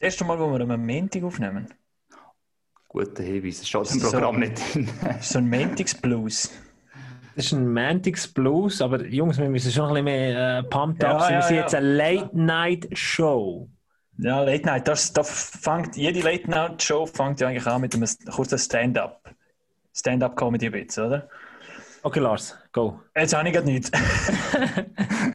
Das erste Mal, wo wir am Montag aufnehmen. Guter Hinweis, es steht im So. Programm nicht drin. Das ist so ein Montagsblues. Das ist ein Mantics Blues, aber Jungs, wir müssen schon ein bisschen mehr äh, pumped Ja, up sein. ja, wir sind ja. jetzt eine Late-Night-Show. Ja, Late Night. Das, da fängt, jede Late Night Show fängt ja eigentlich an mit einem kurzen Stand-up. Stand-up-Comedy ein bisschen, oder? Okay, Lars, go. Jetzt habe ich gerade nichts.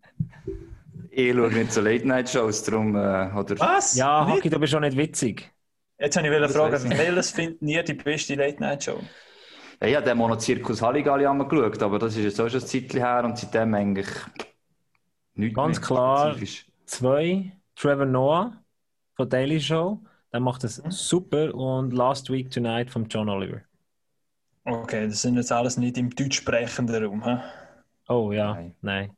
Ich schaue nicht so Late-Night-Shows, darum, äh, oder... Was? Ja? Haki, du bist schon nicht witzig. Jetzt habe ich Das fragen, welches finden ihr die beste Late Night Show? Ja, ich habe den Monozirkus Halligalli einmal geschaut, aber das ist jetzt auch schon ein Zeitchen her und seitdem eigentlich nichts Ganz mehr klar. spezifisch. Zwei, Trevor Noah von Daily Show. Der macht das Mhm. super. Und Last Week Tonight von John Oliver. Okay, das sind jetzt alles nicht im deutsch sprechenden Raum. He? Oh ja, Nein. nein.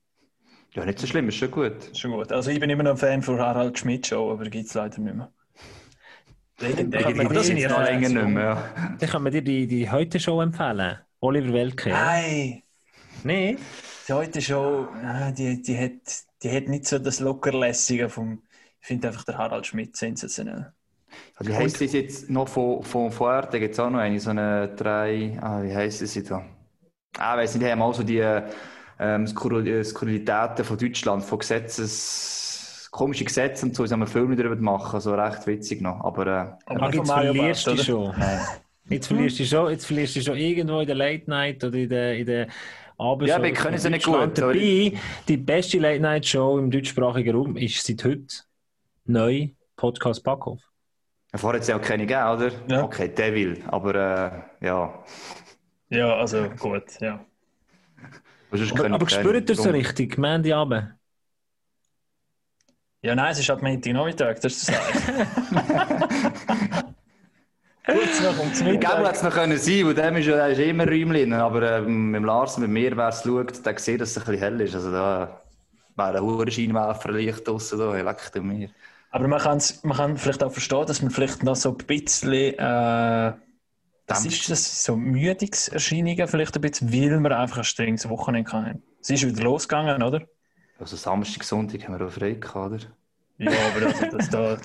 Ja, nicht so schlimm, ist schon gut. Schon gut. Also ich bin immer noch ein Fan von Harald Schmidt Show, aber gibt es leider nicht mehr. Legendär. Aber das sind jetzt ja noch länger nicht mehr. Ja. Dann kann man dir die, die heute Show empfehlen. Oliver Welke. Nein, Nee? die heute Show, ah, die, die, hat, die hat nicht so das Lockerlässige vom. Ich finde einfach der Harald Schmidt sensationell. Also, wie heisst das jetzt noch von, von vorher? Da gibt es auch noch eine, so eine drei. Ah, wie heisst sie da? Ah, weiss nicht, die haben auch so die ähm, Skurril- äh, Skurrilitäten von Deutschland, von Gesetzes. komische Gesetze und so, haben einen Film darüber machen, also recht witzig noch. Aber äh, Aber nicht jetzt verlierst du schon. Jetzt verlierst du dich schon, jetzt verlierst du dich schon irgendwo in der Late Night oder in der, in der Abendshow. Ja, wir können sie nicht Deutschland gut, Dabei, die beste Late Night Show im deutschsprachigen Raum ist seit heute neu Podcast Backhof. Vorher hat es ja auch keine gegeben, oder? Ja. Okay, Devil, aber äh, ja. Ja, also gut, ja. Aber, Aber, spürt ihr so Drum- richtig? Mandy Abend? Ja, nein, es ist halt Montagnachmittag, das ist das Kurz noch um Ich glaube, Mittag. hätte es noch können sein, weil dem ist ja der ist immer Räumchen. Aber ähm, mit dem Lars, mit mir, wer es schaut, der sieht, dass es ein bisschen hell ist. Also da wäre ein hoher Scheinwerfer Licht draussen da, leckt mir. Aber man, kann's, man kann vielleicht auch verstehen, dass man vielleicht noch so ein bisschen. Äh, was Dämpft. ist das? So Müdigungserscheinungen vielleicht ein bisschen, weil wir einfach ein strenges Wochenende hatten. Es ist wieder losgegangen, oder? Also Samstag, Sonntag haben wir auch frei gehabt, oder? Ja, aber also, das da,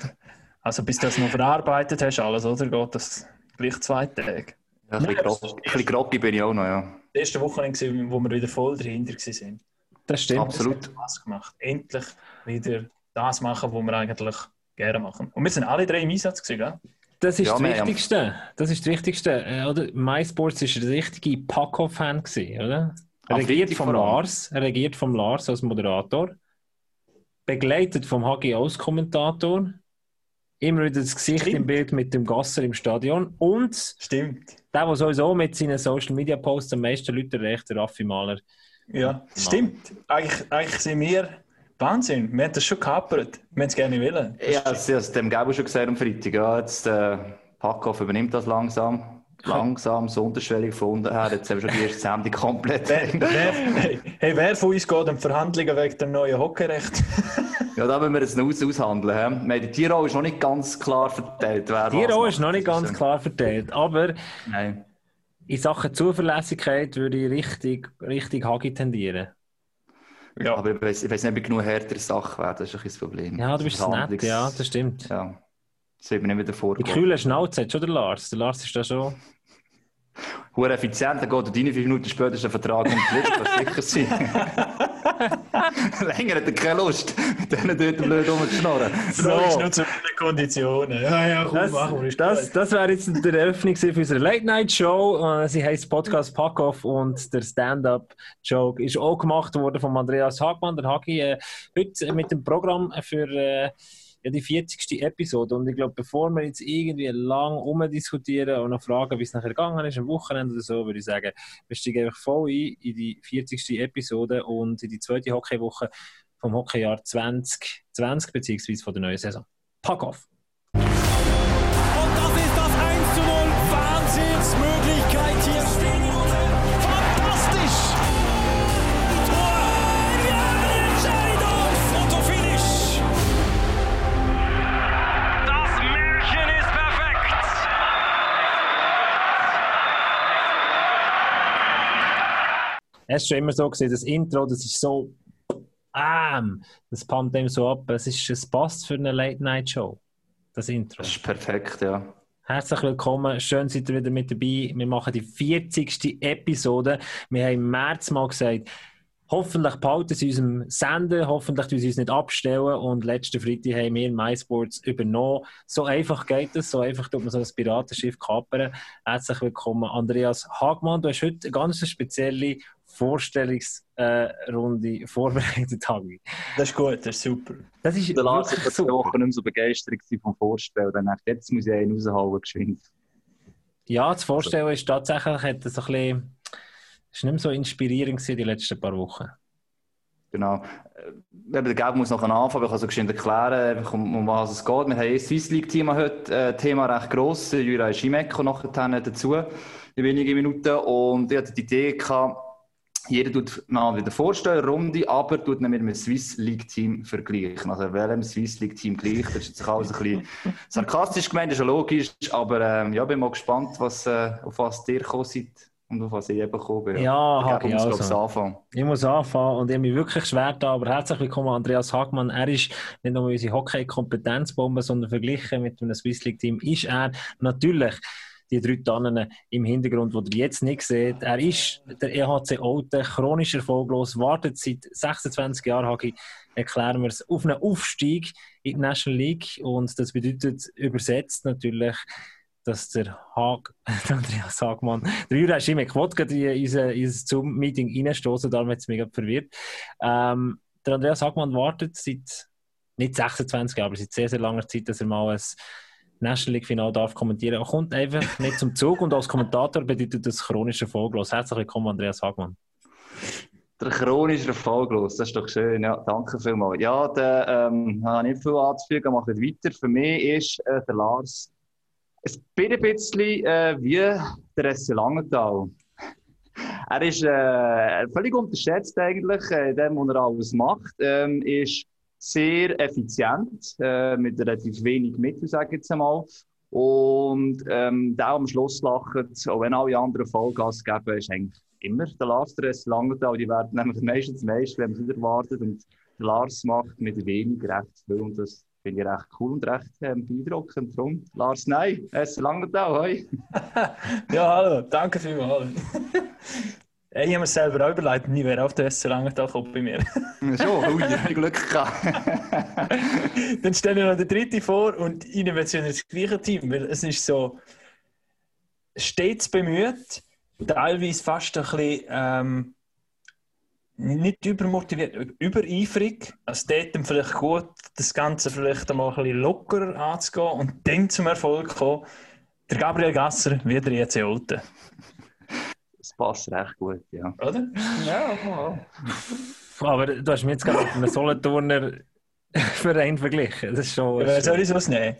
also bis du das noch verarbeitet hast, alles, oder? Geht das gleich zwei Tage? Ja, ein bisschen, das groggy bin ich auch noch, ja. Das erste Wochenende, wo wir wieder voll dahinter waren. Das stimmt. Absolut. Spaß gemacht. Endlich wieder das machen, was wir eigentlich gerne machen. Und wir sind alle drei im Einsatz gewesen, gell? Das ist Ja, das Wichtigste. Das ist das Wichtigste. Äh, Oder? MySports war der richtige Paco-Fan, gewesen, oder? Am Regiert vom. Lars, regiert vom Lars als Moderator, begleitet vom HG als Kommentator, immer wieder das Gesicht Stimmt. im Bild mit dem Gasser im Stadion und Stimmt. der, der sowieso mit seinen Social Media Posts am meisten Leute erreicht, der Raffi Mahler. Ja, stimmt. Eigentlich, eigentlich sind wir Wahnsinn. Wir haben das schon gekapert. Wir hätten es gerne wollen. Ja, das hast dem Gabo schon gesagt am Freitag. Ja, jetzt äh, Packhoff übernimmt das langsam. Langsam, so unterschwellig von unten her. Jetzt haben wir schon die erste Sendung komplett. Wer, wer, hey, hey, wer von uns geht an Verhandlungen wegen dem neuen Hockeyrecht? Ja, da müssen wir jetzt noch aus aushandeln. He? Haben Die Tierrolle ist noch nicht ganz klar verteilt. Wer macht. ist noch nicht Das ganz äh, klar verteilt, aber Nein. in Sachen Zuverlässigkeit würde ich richtig, richtig Hagi tendieren. Ja. Aber ich weiß, ich weiß nicht, ob ich genug härtere Sachen wäre. Das ist ein das Problem. Ja, du bist Das nett, Handlungs- ja, das stimmt. Ja. Das wird mir nicht wieder Die vorkommen. kühle Schnauze hat schon der Lars. Der Lars ist da schon. Hure effizient, dann geht er deine fünf Minuten später ist der Vertrag unterschrieben, kannst sicher sein. Länger hat er keine Lust, mit denen dort blöd rumzuschnorren. So. ist nur zu guten Konditionen. Ja, ja, komm, Das, machen wir. ist das, das wäre jetzt die Eröffnung für unsere Late-Night-Show. Äh, Sie heisst Podcast Packoff und der Stand-Up-Joke ist auch gemacht worden von Andreas Hagmann. Der Hagi äh, heute mit dem Programm für äh, ja, die 40. Episode. Und ich glaube, bevor wir jetzt irgendwie lang umdiskutieren und noch fragen, wie es nachher gegangen ist, am Wochenende oder so, würde ich sagen, wir steigen einfach voll ein in die 40. Episode und in die zweite Hockeywoche vom Hockeyjahr 2020 beziehungsweise von der neuen Saison. Packoff! Und das ist das 1 zu 0. Wahnsinnsmöglichkeit hier. Es ist schon immer so gewesen, das Intro, das ist so, ähm, das pumpt dem so ab. Es, ist, es passt für eine Late-Night-Show. das Intro. Das ist perfekt, ja. Herzlich willkommen, schön seid ihr wieder mit dabei. Wir machen die 40. Episode. Wir haben im März mal gesagt, hoffentlich behalten sie unserem Senden, hoffentlich tun sie uns nicht abstellen und letzten Freitag haben wir MySports übernommen. So einfach geht es, so einfach tut man so ein Piratenschiff kapern. Herzlich willkommen, Andreas Hagmann. Du hast heute eine ganz spezielle Vorstellungsrunde vorbereitet, Hagi. Das ist gut, das ist super. Das ist Der Lars war super. Wochen nicht mehr so begeistert vom Vorstellen. Dann dachte ich, jetzt muss ich einen raushauen, geschwind. Ja, das Vorstellen ist tatsächlich hat das ein bisschen, ist nicht mehr so inspirierend gewesen die letzten paar Wochen. Genau. Äh, der Gag muss noch anfangen, aber ich kann so geschwind erklären, um, um was es geht. Wir haben ein Swiss League-Thema heute, äh, Thema recht gross. Jura Schimeko nachher dazu, in wenigen Minuten. Und ich hatte die Idee gehabt, jeder tut mal wieder vorstellen, Runde, aber tut ihn mit einem Swiss League-Team vergleichen. Also, welchem Swiss League-Team gleich. Das ist jetzt alles ein bisschen sarkastisch gemeint, ist ja logisch. Aber ähm, ja, bin mal gespannt, was, äh, auf was ihr gekommen seid und auf was ich eben gekommen bin. Ja, Hagi, ich, also. anfangen. Ich muss anfangen und ich habe mich wirklich schwer da, aber herzlich willkommen Andreas Hagmann. Er ist nicht nur unsere Hockey-Kompetenzbombe, sondern verglichen mit einem Swiss League-Team ist er natürlich die drei Tannen im Hintergrund, die ihr jetzt nicht seht. Er ist der EHC Olten, chronisch erfolglos, wartet seit 26 Jahren, Hagi, erklären wir es, auf einen Aufstieg in die National League und das bedeutet übersetzt natürlich, dass der Hag, Andreas Hagmann, der Jura Schimek, wollte gerade in unser, unser Zoom-Meeting reinstoßen, darum hat es mich verwirrt. Ähm, der Andreas Hagmann wartet seit nicht 26 Jahren, aber seit sehr, sehr langer Zeit, dass er mal ein National League-Final darf kommentieren. Er kommt einfach nicht zum Zug und als Kommentator bedeutet das chronisch erfolglos. Herzlich willkommen, Andreas Hagmann. Der chronische erfolglos, das ist doch schön. Ja, danke vielmals. Ja, da ähm, habe ich nicht viel anzufügen, mache weiter. Für mich ist äh, der Lars ein bisschen äh, wie der SC Langenthal. Er ist äh, völlig unterschätzt eigentlich, äh, in dem, was er alles macht. Ähm, ist sehr effizient, äh, mit relativ wenig Mitteln, sage ich jetzt einmal. Und ähm, der am Schluss lacht, auch wenn alle anderen Vollgas geben, ist eigentlich immer der Lars der Langenthal. Die werden nämlich meistens meist, wenn man es erwartet. Und Lars macht mit wenig recht viel. Und das finde ich recht cool und recht beeindruckend. Darum, Lars, nein, SC Langenthal, hoi. Ja, hallo, danke vielmals. Ich habe mir selber auch überlegt, nie wäre auf der SC Langenthal bei mir. Schon, ui, ich Glück gehabt. Dann stelle ich noch den dritten vor und ihnen wird das gleiche Team, weil es ist so stets bemüht, teilweise fast ein bisschen ähm, nicht übermotiviert, übereifrig. Also dort dann vielleicht gut, das Ganze vielleicht einmal ein bisschen lockerer anzugehen und dann zum Erfolg kommen. Der Gabriel Gasser, wieder jetzt Olten, Das passt recht gut, ja. oder? Ja, ja. Aber du hast mich jetzt gerade mit einem Solothurner Verein verglichen. Das ist schon. Wer soll ich sowas nehmen?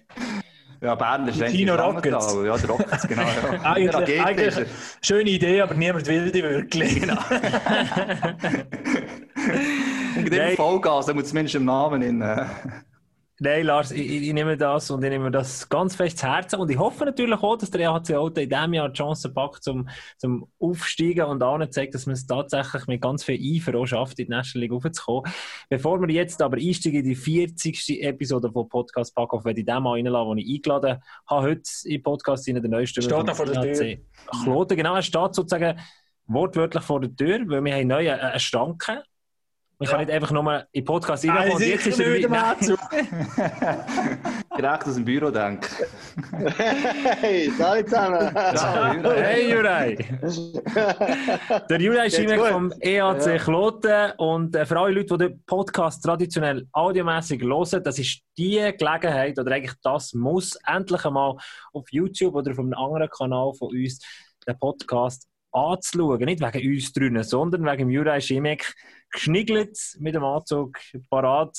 Ja, Bern ist Kino Langenthal. Rockets. Ja, der Rockets, genau. Ja. Eigentlich, eigentlich schöne Idee, aber niemand will die wirklich. Genau. Und dem Vollgas, da muss zumindest im Namen in. Äh, Nein, Lars, ich, ich nehme das und ich nehme das ganz fest zu Herzen. Und ich hoffe natürlich auch, dass der EHC Olten in diesem Jahr die Chance packt, zum, zum Aufsteigen und auch zeigt, dass man es tatsächlich mit ganz viel Eifer auch schafft, in die National League raufzukommen. Bevor wir jetzt aber einsteigen in die 40. Episode von Podcast Packoff, werde ich den mal reinlassen, den ich eingeladen habe, heute im Podcast, in der neuesten Steht noch vor der Tür. Kloten, genau, er steht sozusagen wortwörtlich vor der Tür, weil wir haben neu eine, eine Stanke. Ich kann Ja. nicht einfach nur in den Podcast Nein, reinkommen und jetzt ist er wieder- der Matsu. direkt aus dem Büro denke. Hey, salut zusammen! Ja. Hey Juraj! Der Juraj Schimek vom EAC Kloten und äh, für alle Leute, die den Podcast traditionell audiomäßig hören, das ist die Gelegenheit oder eigentlich das muss endlich einmal auf YouTube oder auf einem anderen Kanal von uns den Podcast anzuschauen. Nicht wegen uns drinnen, sondern wegen Juraj Schimek geschniggelt mit dem Anzug parat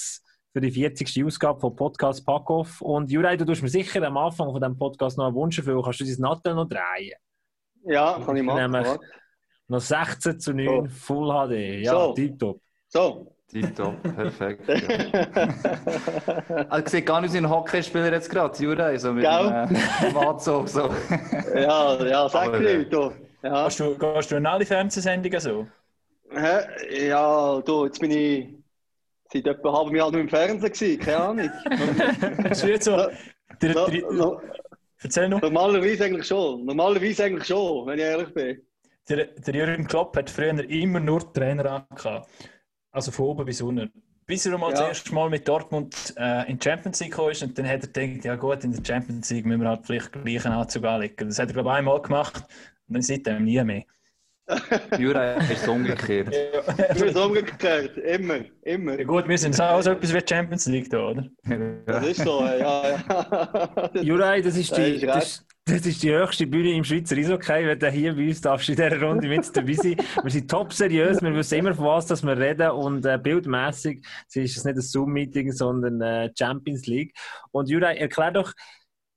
für die 40. Ausgabe von Podcast Packoff. Und Juraj, du tust mir sicher am Anfang von diesem Podcast noch einen Wunsch erfüllen. Kannst du dein Nattel noch drehen? Ja, kann ich machen. Nämlich-. Noch 16 zu 9 So. Full HD. Ja, So. tipptopp. So. Tipptopp, perfekt. Ja. Also, sieht gar nicht aus wie ein Hockeyspieler jetzt gerade, Jura, so mit Gell? dem äh, Anzug. So. ja, ja, sag Aber, mir, äh, du. Ja. Gehst du, gehst du in alle Fernsehsendungen so? Hä? ja, du, jetzt bin ich seit etwa einem halben Jahr nur im Fernsehen gewesen, keine Ahnung. Das ist jetzt so, Der, No, der, no, erzähl noch. normalerweise eigentlich schon. Normalerweise eigentlich schon, wenn ich ehrlich bin. Der, der Jürgen Klopp hat früher immer nur Trainer angehabt. Also von oben bis unten. Bis er mal Ja. das erste Mal mit Dortmund äh, in die Champions League gekommen ist und dann hat er gedacht, ja gut, in der Champions League müssen wir halt vielleicht gleich einen Anzug anlegen. Das hat er glaube ich einmal gemacht und dann seitdem nie mehr. Jura ist umgekehrt. Immer so umgekehrt. Immer, immer. Ja gut, wir sind auch so etwas wie Champions League da, oder? Das ist so, ja, ja. Juraj, das ist, Ja, die, ist das, das ist die höchste Bühne im Schweizer Eishockey. Wenn du hier bei uns darfst, in dieser Runde mit dabei sein. Wir sind top seriös, wir wissen immer, von was dass wir reden und äh, bildmässig ist es nicht ein Zoom-Meeting, sondern äh, Champions League. Und Juraj, erklär doch,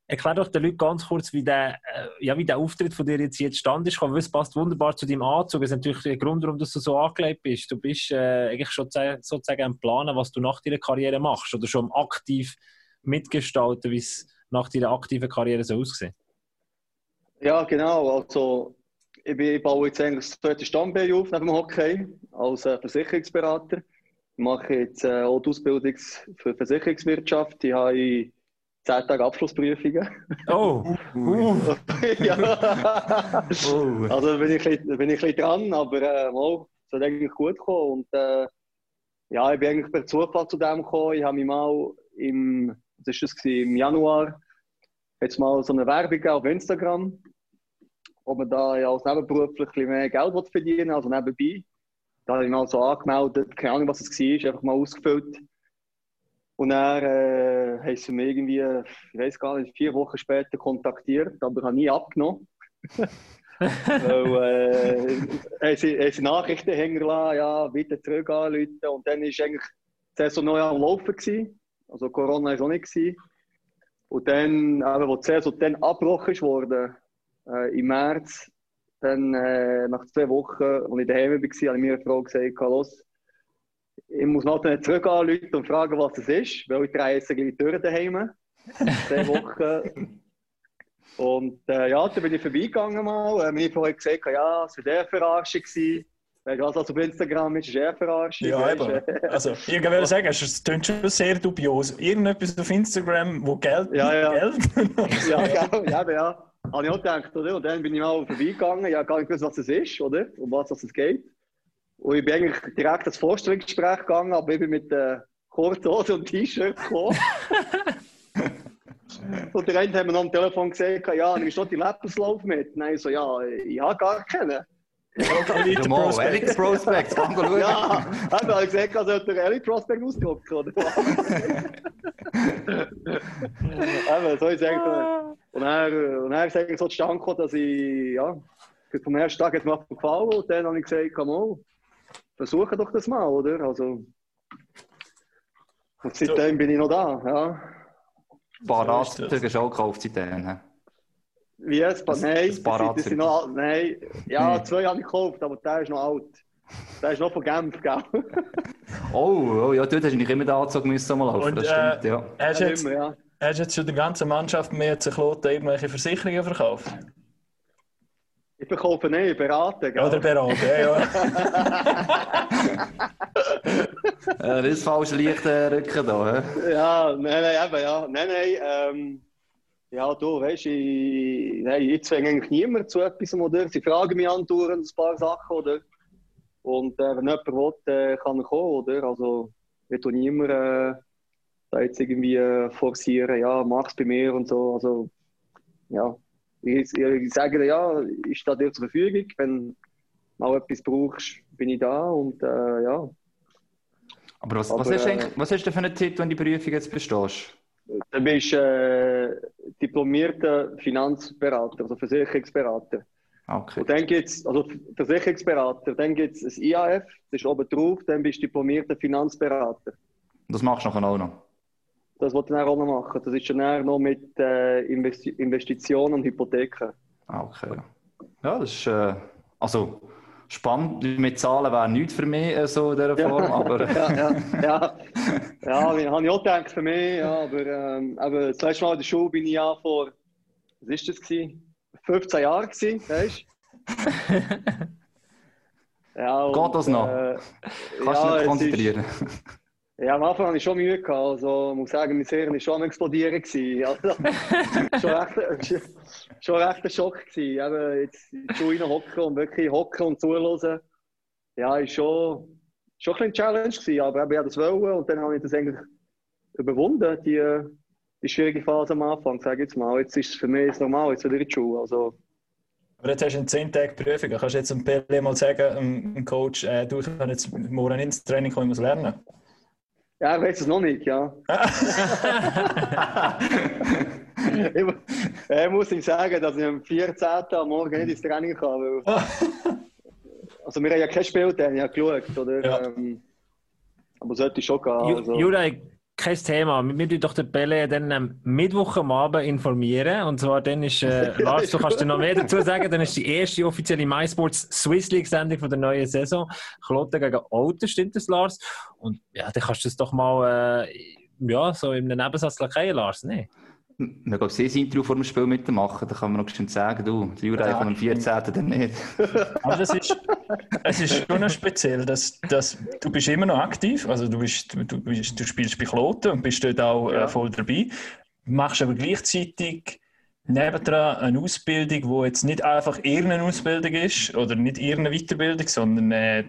erklär doch den Leuten ganz kurz, wie der, äh, ja, wie der Auftritt von dir jetzt hier zustande ist. Es passt wunderbar zu deinem Anzug. Es ist natürlich der Grund, warum du so angelegt bist. Du bist äh, eigentlich schon sozusagen am Planen, was du nach deiner Karriere machst oder schon aktiv mitgestalten, wie es nach deiner aktiven Karriere so aussieht. Ja, genau. Also, ich, bin, ich baue jetzt eigentlich das zweite Stammbein auf neben dem Hockey als äh, Versicherungsberater. Ich mache jetzt äh, auch die Ausbildung für Versicherungswirtschaft. Ich habe Tage Abschlussprüfungen. Oh, ja. Oh. Also bin ich, bisschen- bin ich ein bisschen dran, aber äh, mal, es hat eigentlich gut kommen. Und äh, ja, ich bin eigentlich per Zufall zu dem gekommen. Ich habe mich mal im, was ist das gewesen, im Januar jetzt mal so eine Werbung auf Instagram, ob man da ja als nebenberuflich ein bisschen mehr Geld verdienen also nebenbei. Da habe ich mal so angemeldet, keine Ahnung, was es war, einfach mal ausgefüllt. Und dann äh, haben sie mich irgendwie, ich weiß gar nicht, vier Wochen später kontaktiert, aber ich habe nie abgenommen. Weil, äh, haben sie, haben sie Nachrichten hängen lassen, ja, bitte zurück anrufen. Und dann war eigentlich die Saison noch am Laufen. Gewesen. Also Corona war auch nicht. Gewesen. Und dann, aber wo die Saison dann abgebrochen wurde, äh, im März, dann äh, nach zwei Wochen, als ich daheim war, habe ich mir eine Frau gesagt, los, ich muss noch nicht zurück anrufen und fragen, was das ist, weil ich drehe jetzt gleich durch daheim. Zwei Wochen. Und äh, ja, dann bin ich vorbeigegangen mal. Äh, meine Frau hat gesagt, ja, es war eher Verarschung. gewesen. Weißt du, was also auf Instagram ist, ist eher Verarschung. Ja, eben. Also, ich würde sagen, es klingt schon sehr dubios. Irgendetwas auf Instagram, wo Geld. Ja, ja. Geld. ja, genau, ja, ja. Habe ich auch gedacht, oder? Und dann bin ich mal vorbeigegangen, ja, gar nicht gewusst, was es ist, oder? Um was es geht. Und ich bin eigentlich direkt ins Vorstellungsgespräch gegangen, aber ich bin mit äh, kurzen Hose und T-Shirt gekommen. und der eine hat mir noch am Telefon gesagt, ja, nimmst du noch die Lebenslauf mit? Nein, ich so, ja, ich habe gar keinen. Ja, mal, Elite Prospects, komm schauen. Ja, eben, habe ich gesagt, also hat der Elite Prospect ausgedruckt, oder? Eben, so ist es eigentlich. Und dann, und dann ist eigentlich so zustande gekommen, dass ich, ja, vom ersten Tag hat es mir gefallen und dann habe ich gesagt, komm mal, versuche doch das mal, oder? Also, und seitdem bin ich noch da, ja. Parat, So ist du hast auch gekauft seitdem. Wie es? Ein- Nein, ein das Parat- sind, das noch, nein, ja, Hm. zwei habe ich gekauft, aber der ist noch alt. Der ist noch von Genf, gell? Oh, oh, ja, dort hast du nicht immer den Anzug müssen mal laufen. Und, das stimmt, äh, ja. Hast du jetzt, ja. jetzt schon der ganzen Mannschaft mehr zu Kloten irgendwelche Versicherungen verkauft? Ich verkaufe nicht, berate, gell? Oder beraten? Ja, ja. Das ist falsch Licht äh, rücken da. hä? Ja, nein, nein, eben, ja. Nein, nein, ähm, ja, du, weißt ich, nein, ich zwinge eigentlich niemand zu etwas, oder? Sie fragen mich andauernd ein paar Sachen, oder? Und äh, wenn jemand will, äh, kann er kommen, oder? Also, ich tue niemand äh, da jetzt irgendwie äh, forcieren, ja, mach's bei mir und so. Also, ja, ich, ich sage dir, ja, ich stehe dir zur Verfügung. Wenn du mal etwas brauchst, bin ich da und äh, ja. Aber was, was, Aber, hast du äh, was hast du für einen Titel, wenn du die Prüfung jetzt bestehst? Du bist äh, diplomierter Finanzberater, also Versicherungsberater. Okay. Und dann gibt es, also Versicherungsberater, dann gibt es ein IAF, das ist oben drauf, dann bist du diplomierter Finanzberater. Das machst du nachher auch noch. Das wollte ich auch noch machen. Das ist dann eher noch mit äh, Investi Investitionen und Hypotheken. Ah, okay. Ja, das ist äh, also spannend. Mit Zahlen wäre nichts für mich äh, so in dieser Form, aber ja, ja, ja. Ja, ja habe ich auch gedacht für mich, ja, aber, ähm, aber das letzte Mal in der Schule bin ich ja vor, was ist das gewesen? 15 Jahren gewesen, weißt du? Ja, und, Geht das noch? Äh, kannst du ja, dich konzentrieren. Ist, Ja, am Anfang hatte ich schon Mühe. Gehabt. Also, ich muss sagen, mein Hirn war schon am Explodieren. gewesen. Also, schon, recht, schon recht ein Schock. Gewesen. Eben, jetzt in die Schuhe hocken und wirklich hocken und zuhören. Ja, ist schon, schon ein bisschen Challenge gewesen, aber eben, ich das wollen und dann habe ich das eigentlich überwunden, die, die schwierige Phase am Anfang, sage jetzt mal. Jetzt ist es für mich normal, jetzt wieder in die Schule. Also, Aber jetzt hast du in 10 Tagen Prüfung. Kannst du jetzt dem Pele mal sagen, dem Coach, äh, du ich kann jetzt morgen ins Training kommen, ich muss lernen? Ja, ich weiß es noch nicht, ja. ich, ich muss ihm sagen, dass ich am 14. am Morgen nicht ins Training. Weil, also wir haben ja kein Spiel, dann, ich habe geschaut. Oder, Ja. ähm, aber sollte schon gehen. Also. Juraj, kein Thema. Wir tun doch den Belle dann am Mittwoch am Abend informieren. Und zwar dann ist, äh, Lars, du kannst dir noch mehr dazu sagen, dann ist die erste offizielle MySports Swiss League Sendung von der neuen Saison. Kloten gegen Alten, stimmt das, Lars? Und ja, dann kannst du das doch mal, äh, ja, so in einem Nebensatz lackieren, Lars, ne? Wir gehen sehr Interview vor dem Spiel mitmachen, da kann man noch bestimmt sagen, du, der Jura Ja, kommt am 14. dann nicht. Aber das ist, es ist schon noch speziell, dass, dass du bist immer noch aktiv, also du, bist, du, du, bist, du spielst bei Kloten und bist dort auch Ja. äh, voll dabei, machst aber gleichzeitig nebendran eine Ausbildung, die jetzt nicht einfach irgendeine Ausbildung ist oder nicht irgendeine Weiterbildung, sondern äh,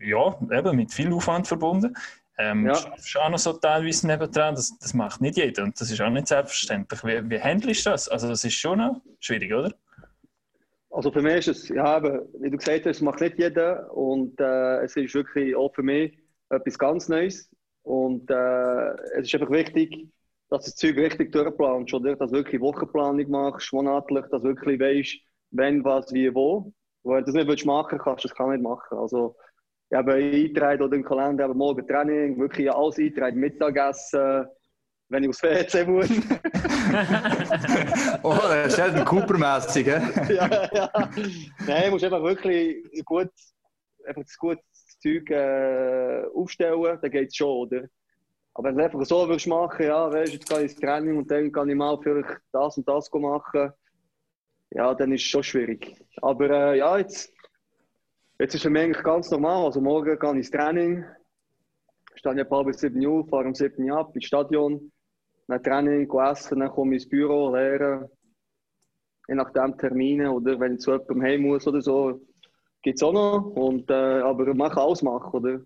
ja, eben mit viel Aufwand verbunden. Ähm, Ja. Schaffst auch noch so teilweise nebendran, das, das macht nicht jeder und das ist auch nicht selbstverständlich. Wie, wie handelst du das? Also das ist schon schwierig, oder? Also für mich ist es, ja, eben, wie du gesagt hast, es macht nicht jeder und äh, es ist wirklich auch für mich etwas ganz Neues und äh, es ist einfach wichtig, dass du das Zeug richtig durchplanst oder dass du wirklich Wochenplanung machst, monatlich, dass du wirklich weißt, wenn, was, wie, wo. Weil wenn du das nicht willst machen kannst du das kann nicht machen. Also ich habe eingetragen oder im Kalender eben morgen Training, wirklich alles eintragen, Mittagessen, wenn ich aufs WC muss. Oh, das ist Sheldon Cooper-mässig, hä? ja, ja. Nein, du musst einfach wirklich gut, einfach das gute Zeug äh, aufstellen, dann geht es schon, oder? Aber wenn du es einfach so willst machen, ja, weißt jetzt gehe ich ins Training und dann kann ich mal vielleicht das und das machen, ja, dann ist es schon schwierig. Aber äh, ja, jetzt, jetzt ist für mich eigentlich ganz normal. Also morgen gehe ich ins Training, stehe ein paar bis 7 Uhr, fahre um 7 Uhr ab ins Stadion, dann Training, gehe essen, dann komme ich ins Büro, lehren je nachdem Termine oder wenn ich zu jemandem heim muss oder so, gibt es auch noch. Und, äh, aber man kann alles machen, oder?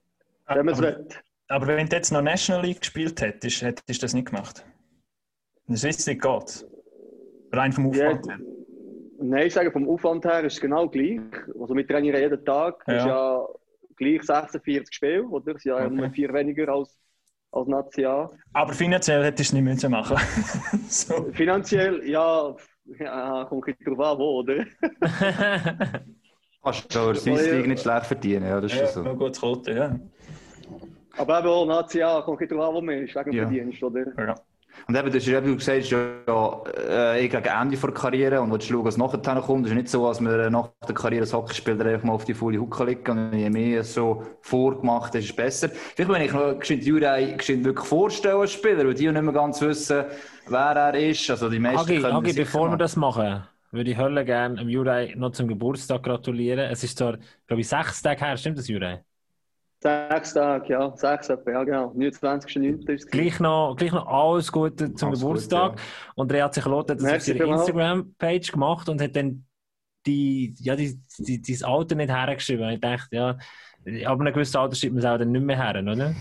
Wenn man es Aber- will. Aber wenn du jetzt noch National League gespielt hättest, hättest du das nicht gemacht. Das ist nicht geht. Rein vom Aufwand her. Nein, ich sage, vom Aufwand her ist es genau gleich. Also wir trainieren jeden Tag. Ja. ist ja gleich 46 Spiele, oder? Es sind ja Okay. nur vier weniger als, als National. Aber finanziell hättest du es nicht müssen machen so. Finanziell, ja, ja kommt drauf an, wo, oder? Kannst du der Swiss League nicht schlecht verdienen, ja, das ist Ja, schon so. noch gut Kloten, ja. Aber eben auch National kommt ein bisschen drauf an, wo man ist, wegen Ja. Verdienst, oder? ja. Und eben, du hast eben du gesagt, ja, äh, ich gegen Ende der Karriere und willst schauen, was nachher kommt. Es ist nicht so, als wir nach der Karriere als Hockeyspieler einfach mal auf die volle Hucke liegen und je mehr so vorgemacht ist, ist es besser. Vielleicht wenn ich noch geschwind Jurei geschwind wirklich vorstellen als Spieler, weil die auch nicht mehr ganz wissen, wer er ist. Also die meisten Hagi, können Hagi bevor wir das machen, würde ich Hölle gerne Juraj noch zum Geburtstag gratulieren. Es ist zwar, glaube ich, sechs Tage her, stimmt das, Juraj? Sechs Tage, ja, sechs etwa, ja genau. 29.09. ist es. Gleich noch, gleich noch alles Gute zum Alles Geburtstag. Gute, Und er hat sich Lotte das auf Merci vielmals. Instagram-Page gemacht und hat dann die, ja, die, die, die, das Alter nicht hergeschrieben. Und ich dachte, ja, ab einem gewissen Alter schreibt man es auch dann nicht mehr her, oder?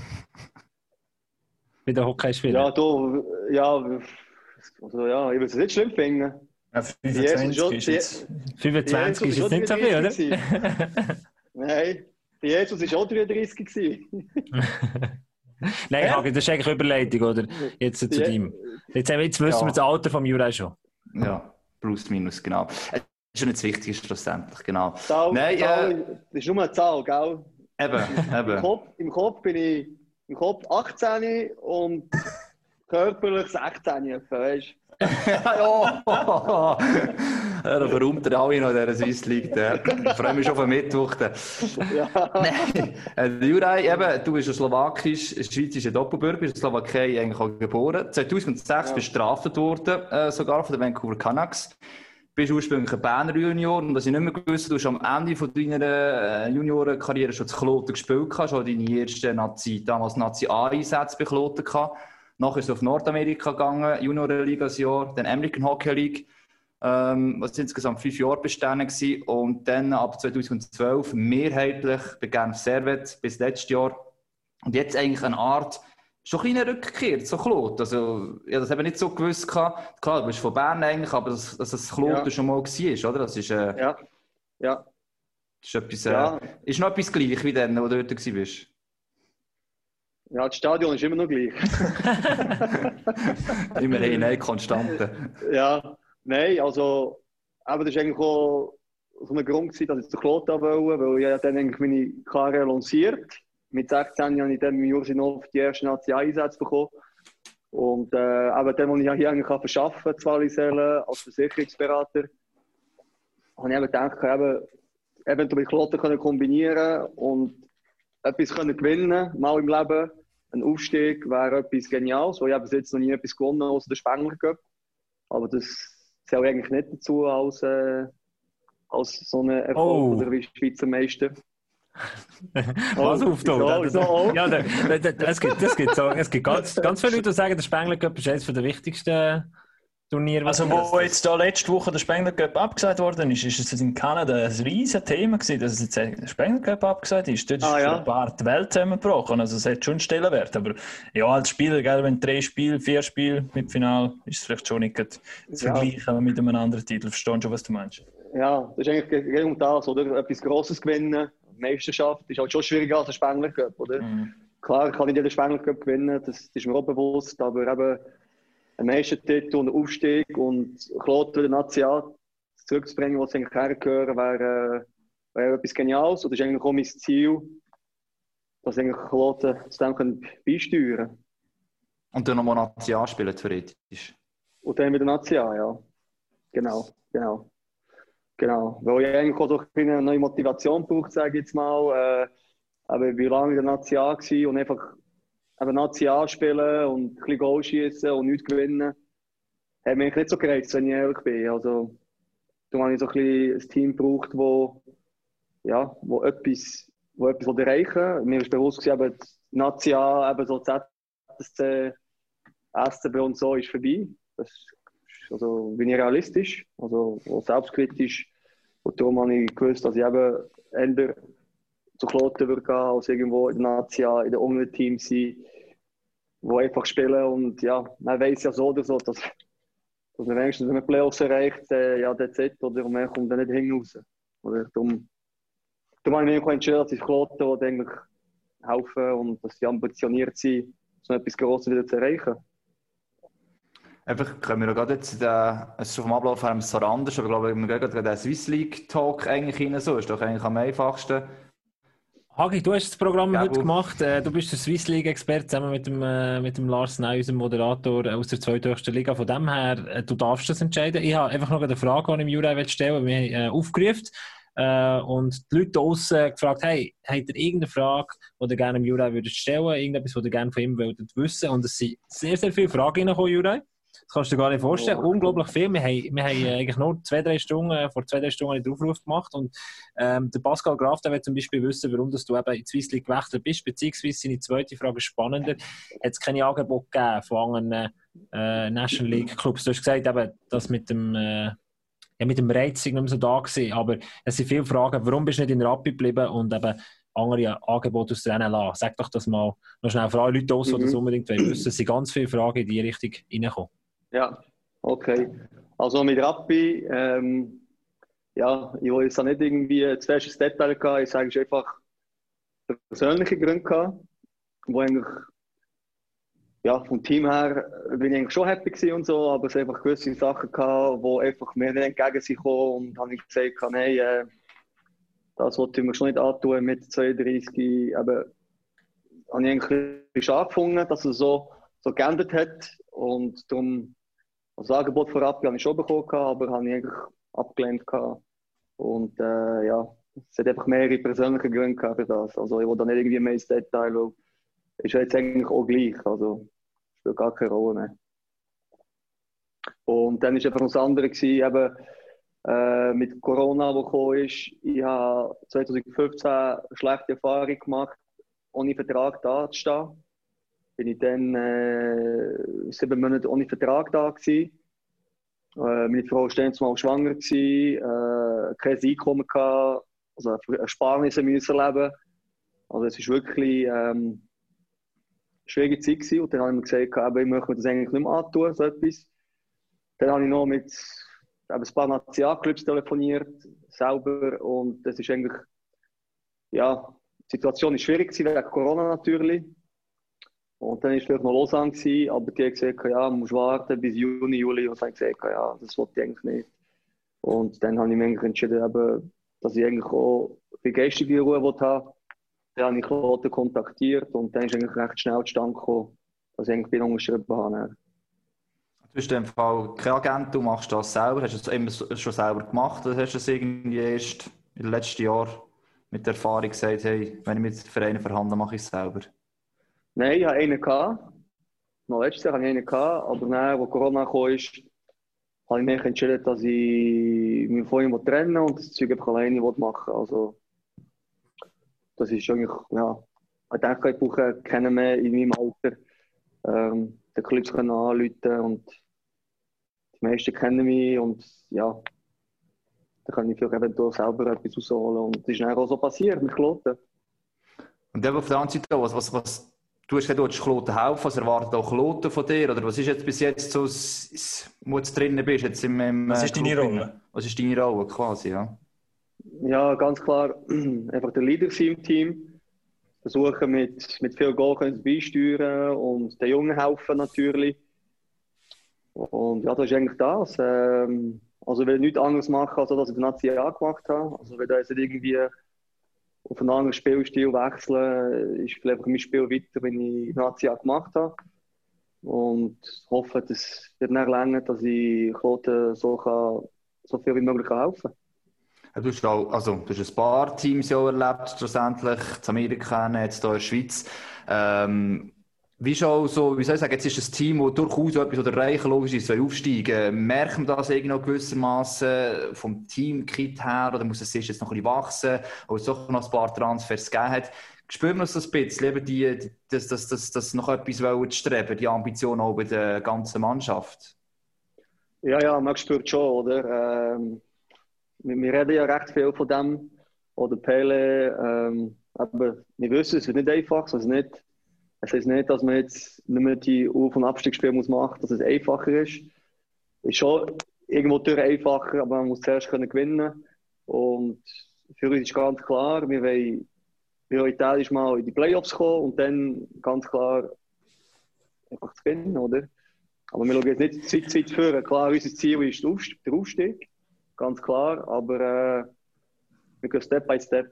Bei den Hockeyspielern. Ja, du, ja, also, ja, ich würde es nicht schlimm finden. Ja, Jesus 25 schon- ist jetzt. 25 ist Jesus jetzt nicht so viel, oder? 33 Nein, Jesus war auch 33 gewesen. Nein, Hagi, das ist eigentlich Überleitung, oder? Jetzt zu Ja. ihm. Jetzt, haben wir- jetzt wissen Ja. wir das Alter vom Juraj schon. Ja, plus minus, genau. Es ist schon nicht das Wichtigste schlussendlich, genau. Zahl, Nein, Zahl, äh, das ist nur eine Zahl, gell? Eben, Im eben. Kopf, Im Kopf bin ich im Kopf 18 und körperlich 16, etwa, weißt du? Ja, ja, da verräumt er alle noch in dieser Swiss League. Ich freue mich schon auf den Mittwoch. Ja. Nein, äh, Juraj, eben, du bist ja slowakisch, schweizischer Doppelbürger, bist in der Slowakei eigentlich auch geboren. 2006 bist du bestraft worden, äh, sogar von den Vancouver Canucks. bist ursprünglich ein Berner Junior und was ich nicht mehr gewusst du hast am Ende von deiner äh, Juniorenkarriere schon zu Kloten gespielt, schon deine ersten Nazi, damals Nazi-A-Einsätze bei Kloten gehabt. Nachher ist du auf Nordamerika gegangen, Juniorenliga ein Jahr, dann American Hockey League, ähm, was insgesamt fünf Jahre bestanden gewesen. und dann ab 2012 mehrheitlich bei Genf Servet bis letztes Jahr und jetzt eigentlich eine Art schon ein bisschen Rückkehr zu Klot. Also, ich habe das eben nicht so gewusst. Gehabt. Klar, du bist von Bern eigentlich, aber dass, dass das Klot Ja. schon mal war, oder? Das ist, äh, Ja, ja. das ist, etwas, äh, Ja. ist noch etwas gleich wie dann, wo du dort warst. Ja, das Stadion ist immer noch gleich. Immerhin eine Konstante. Ja, nein, also, aber das war eigentlich auch so ein Grund, gewesen, dass ich zu Kloten wollte, weil ich ja dann eigentlich meine Karriere lanciert. Mit 16 habe ich dann mit Jursinov die ersten Nazi-Einsätze bekommen. Und äh, eben dann, als ich hier eigentlich verschaffen zu Wallisellen, als Versicherungsberater, habe ich eben gedacht, eben, eventuell mit Kloten können kombinieren und etwas können gewinnen, mal im Leben. Ein Aufstieg wäre etwas Geniales, weil ich habe bis jetzt noch nie etwas gewonnen außer der Spengler Cup. Aber das zählt eigentlich nicht dazu als, äh, als so ein Erfolg Oh. oder wie Schweizer Meister. Was Oh, wieso? Wieso? Ja, da, da, da, es gibt, es gibt, so, es gibt ganz, ganz viele Leute, die sagen, der Spengler Cup ist eines der wichtigsten Turniere. was Also, wo jetzt da letzte Woche der Spengler Cup abgesagt worden ist, ist es in Kanada ein riesiges Thema gewesen, dass jetzt der Spengler Cup abgesagt ist. Dort ist Ah, für ja. ein paar die Welt zusammengebrochen. Also, es hat schon einen Stellenwert. Aber ja, als Spieler, gell, wenn drei Spiele, vier Spiele mit Final, ist es vielleicht schon nicht zu Ja. vergleichen mit einem anderen Titel. Verstehst du schon, was du meinst? Ja, das ist eigentlich ge- genau das, oder? Etwas Grosses gewinnen. Meisterschaft ist halt schon schwieriger als ein Spengler Cup, oder? Mhm. Klar kann ich den Spengler Cup gewinnen, das ist mir auch bewusst, aber eben ein Meistertitel und ein Aufstieg und Kloten wieder National zurückzubringen, sie eigentlich hergehören, wäre, äh, wäre etwas Geniales. Und das ist eigentlich auch mein Ziel, dass eigentlich Kloten zu dem können beisteuern können. Und dann nochmal National spielen, theoretisch. Und dann wieder National, ja. Genau, genau. Genau. Weil ich eigentlich auch so eine neue Motivation braucht, sage ich jetzt mal. Äh, aber war lange in der National gewesen und einfach eben National spielen und ein bisschen Goal schießen und nichts gewinnen, hat mich nicht so gereizt, wenn ich ehrlich bin. Also, da habe ich so ein, bisschen ein Team gebraucht, wo, ja, wo etwas, wo etwas erreichen Mir ist bewusst, gewesen, die National, eben so ZSC, SCB und so ist vorbei. Das ist, also bin ich realistisch, also selbstkritisch. Und darum habe ich gewusst, dass ich eben eher zu Kloten würde gehen, als irgendwo in der Nazia, in den unteren Teams sein, die einfach spielen. Und ja, man weiß ja so oder so, dass, dass man wenigstens, wenn man Playoffs erreicht, äh, ja, that's it, oder man kommt dann nicht hinaus. Oder darum, darum habe ich mich entschieden, dass ich Kloten will eigentlich helfen und dass sie ambitioniert sind, so etwas Grosses wieder zu erreichen. Einfach können wir gerade jetzt, äh, es ist vom Ablauf her so anders, aber ich glaube, wir gehen gerade den Swiss League Talk eigentlich rein, so ist doch eigentlich am einfachsten. Hagi, du hast das Programm Ja, heute gemacht. Äh, Du bist der Swiss League-Experte zusammen mit dem, äh, mit dem Lars Ney, unserem Moderator aus der zweithöchsten Liga. Von dem her, äh, du darfst das entscheiden. Ich habe einfach noch eine Frage, die ich im Juraj stellen will. Wir haben äh, aufgerufen äh, und die Leute draussen gefragt, hey, habt ihr irgendeine Frage, die ihr gerne im würdet stellen irgendetwas, was ihr gerne von ihm würdet wissen? Und es sind sehr, sehr viele Fragen reingekommen, Juraj. Das kannst du dir gar nicht vorstellen. Oh. Unglaublich viel. Wir haben, wir haben äh, eigentlich nur zwei, drei Stunden, äh, vor zwei, drei Stunden den Aufruf gemacht und ähm, der Pascal Graf, der will zum Beispiel wissen, warum dass du eben in die Swiss League gewechselt bist, beziehungsweise seine zweite Frage ist spannender. Hat es keine Angebote gegeben von anderen äh, National League Clubs? Du hast gesagt, eben, das mit dem, äh, ja, mit dem Reizung nicht mehr so da gewesen, aber es sind viele Fragen, warum bist du nicht in Rappi geblieben und eben andere Angebote aus der NLA? Sag doch das mal noch schnell für alle Leute aus, die Mhm. das unbedingt wissen. Es sind ganz viele Fragen in die Richtung reingekommen. Ja, okay. Also mit Rappi, ähm, ja, ich will jetzt nicht irgendwie zu fest Detail gehen. Ich sage es einfach persönliche Gründe gehabt, wo eigentlich, ja, vom Team her bin ich eigentlich schon happy und so, aber es einfach gewisse Sachen gehabt, wo einfach mir nicht entgegen sind gekommen und habe ich gesagt, nein, äh, das wollte ich mir schon nicht antun mit 32, eben, habe ich eigentlich schade gefunden, dass es so, so geändert hat und darum also das Angebot vorab habe ich schon bekommen, aber habe ich eigentlich abgelehnt. Und äh, ja, es hat einfach mehrere persönliche Gründe für das. Also ich will da nicht irgendwie mehr ins Detail, weil ist jetzt eigentlich auch gleich. Also spielt gar keine Rolle mehr. Und dann war einfach noch das andere, gewesen, eben, äh, mit Corona, wo gekommen ist. Ich habe 2015 eine schlechte Erfahrung gemacht, ohne Vertrag da zu stehen. Bin ich dann äh, sieben Monate ohne Vertrag da gewesen. Äh, meine Frau war mal schwanger, gewesen, äh, kein Einkommen gehabt, also Ersparnisse müssen leben. Also es ist wirklich ähm, eine schwierige Zeit gewesen. Und dann habe ich mir gesagt, eben, ich möchte mir das eigentlich nicht mehr antun, so etwas. Dann habe ich noch mit eben ein paar Nationalclubs telefoniert, selber. Und das ist eigentlich, ja, die Situation ist schwierig gewesen, wegen Corona natürlich. Und dann war vielleicht noch Lausanne, aber die haben gesagt, ja, man muss warten bis Juni, Juli. Und dann habe ich gesagt, ja, das wollte ich eigentlich nicht. Und dann habe ich mich entschieden, eben, dass ich eigentlich auch viel geistige Ruhe haben Dann habe ich Kloten kontaktiert und dann ist eigentlich recht schnell zustande gekommen, dass ich eigentlich bin unterschrieben habe. Du bist im Fall kein Agent, du machst das selber. Hast du es immer schon selber gemacht oder hast du es irgendwie erst im letzten Jahr mit der Erfahrung gesagt, hey, wenn ich mit Vereinen verhandle, mache ich es selber? Nein, ich hatte einen. Noch letztes Jahr hatte ich einen, gehabt, aber dann, als Corona kam, habe ich mich entschieden, dass ich mich von ihm trennen und das Zeug einfach alleine machen will. Also, das ist eigentlich, ja, ich denke, ich brauche keinen mehr in meinem Alter. Ähm, den Clubs können anrufen und die meisten kennen mich und ja, da kann ich vielleicht eventuell selber etwas rausholen. Und das ist dann auch so passiert mit Kloten. Und der Seite, was, was, was, du hast gesagt, du willst Kloten helfen, was erwartet auch Kloten von dir? Oder was ist jetzt bis jetzt so, wo du drinnen bist? Jetzt im, im was ist deine Rolle? Was ist deine Rolle quasi, ja? Ja, ganz klar, einfach der Leader im Team. Versuchen mit, mit viel Goal beisteuern und den Jungen helfen natürlich. Und ja, das ist eigentlich das. Ähm, also ich will nichts anderes machen, als das ich in der Nazi A gemacht habe. Also wenn da jetzt irgendwie auf einen anderen Spielstil wechseln, ist vielleicht mein Spiel weiter, wenn ich in Nazi gemacht habe. Und hoffe, dass wird nicht länger, dass ich Kloten so, so viel wie möglich helfen kann. Du hast, auch, also, du hast ein paar Teams ja erlebt, schlussendlich, in Amerika, jetzt hier in der Schweiz. Ähm, wie schon so, wie soll ich sagen, jetzt ist ein Team, das durchaus etwas oder erreichen logisch ist, soll aufsteigen. Merkt man das irgendwie noch gewissermaßen vom Team-Kit her oder muss es jetzt noch ein bisschen wachsen, oder es doch noch ein paar Transfers gegeben hat? Spüren wir das ein bisschen, eben die, die, dass, dass, dass noch etwas zu streben, die Ambition auch bei der ganzen Mannschaft? Ja, ja, man spürt schon, oder? Ähm, wir, wir, reden ja recht viel von dem, oder Pele, ähm, aber wir wissen, es wird nicht einfach, es ist nicht es heißt nicht, dass man jetzt nicht mehr die Auf- und Abstiegsspiele muss machen muss, dass es einfacher ist. Es Ist schon irgendwo durch einfacher, aber man muss zuerst können gewinnen. Und für uns ist ganz klar, wir wollen prioritisch mal in die Playoffs kommen und dann ganz klar einfach zu gewinnen, oder? Aber wir schauen jetzt nicht Zeit, Zeit führen. Klar, unser Ziel ist der Aufstieg, ganz klar, aber äh, wir gehen Step by Step.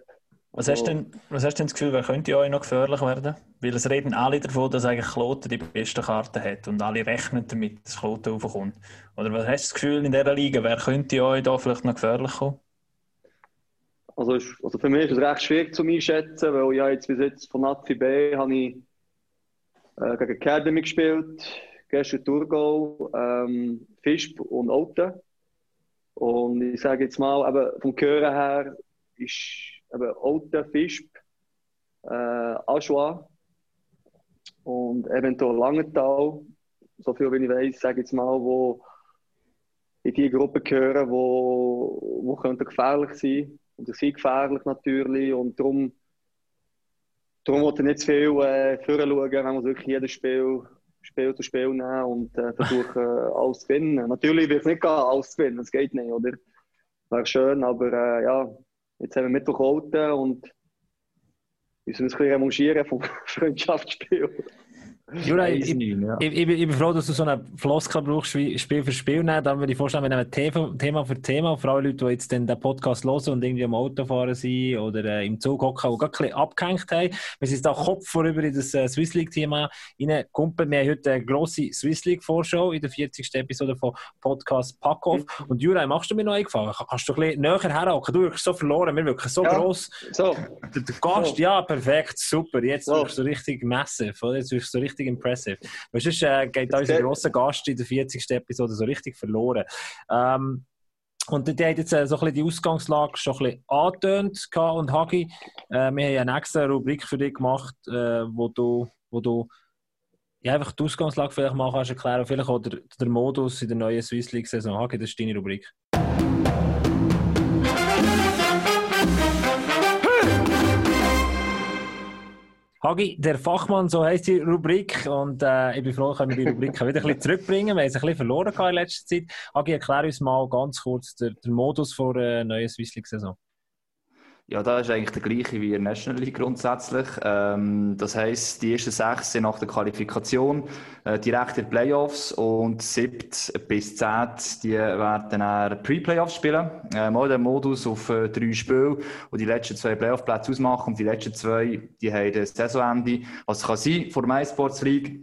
Was hast, denn, was hast du denn das Gefühl, wer könnte euch noch gefährlich werden? Weil es reden alle davon, dass eigentlich Kloten die besten Karten hat und alle rechnen damit, dass Kloten raufkommt. Oder was hast du das Gefühl in dieser Liga, wer könnte euch da vielleicht noch gefährlich kommen? Also, also für mich ist es recht schwierig zu einschätzen, weil ja jetzt bis jetzt von Nazi B habe ich äh, gegen Academy gespielt, gestern Thurgau, ähm, Fischb und Alten. Und ich sage jetzt mal, eben vom Hören her ist eben Alten, Fischb, äh, Aschua und eventuell Langenthal, so viel wie ich weiß, sage ich jetzt mal, wo in die Gruppe gehören, wo, wo könnte gefährlich sein und sie sind gefährlich natürlich und darum darum wollte ich nicht zu viel äh, schauen, wenn man wirklich jedes Spiel Spiel zu Spiel nehmen und äh, versuchen, alles zu gewinnen. Natürlich wird es nicht gehen, alles zu gewinnen, das geht nicht, oder? Wäre schön, aber äh, ja, Jetzt haben wir Mittwoch Alten und müssen uns ein bisschen remonchieren vom Freundschaftsspiel. Jura, ich, ich, ja. ich, ich, bin froh, dass du so einen Floskel brauchst, wie Spiel für Spiel nehmen. Dann würde ich vorstellen, wir nehmen Thema für Thema. Vor allem Leute, die jetzt den Podcast hören und irgendwie am Auto fahren sind oder äh, im Zug hocken und gerade ein bisschen abgehängt haben. Wir sind da Kopf vorüber in das äh, Swiss League-Thema reingekumpelt. Wir haben heute eine grosse Swiss League-Vorschau in der 40. Episode von Podcast Packoff. Mhm. Und Jura, machst du mir noch eingefallen? Kannst du ein bisschen näher herhocken? Du wirkst so verloren, wir wirken so ja. gross. So. Der, Gast, so. ja, perfekt, super. Jetzt so. wirkst du richtig massive, Jetzt wirkst du richtig richtig impressive. Weil sonst äh, geht unser grosser Gast in der 40. Episode so richtig verloren. Ähm, Und die hat jetzt äh, so ein bisschen die Ausgangslage schon ein bisschen angetönt und Hagi, äh, wir haben eine extra Rubrik für dich gemacht, äh, wo du, wo du ja, einfach die Ausgangslage vielleicht mal kannst erklären, vielleicht auch der, der Modus in der neuen Swiss League Saison. Hagi, das ist deine Rubrik. Hagi, der Fachmann, so heisst die Rubrik. Und äh, ich bin froh, dass wir die Rubrik wieder ein bisschen zurückbringen. Wir haben es ein bisschen verloren in letzter Zeit. Hagi, erklär uns mal ganz kurz den, den Modus vor der neuen Swiss League Saison. Ja, da ist eigentlich der gleiche wie in der National League grundsätzlich. Ähm, das heisst, die ersten sechs sind nach der Qualifikation äh, direkt in die Playoffs und siebt bis zehn, die werden dann Pre-Playoffs spielen. Äh, mal den Modus auf äh, drei Spiele, und die letzten zwei Playoff-Plätze ausmachen und die letzten zwei, die haben das Saisonende. Was kann sein vor der MySports League?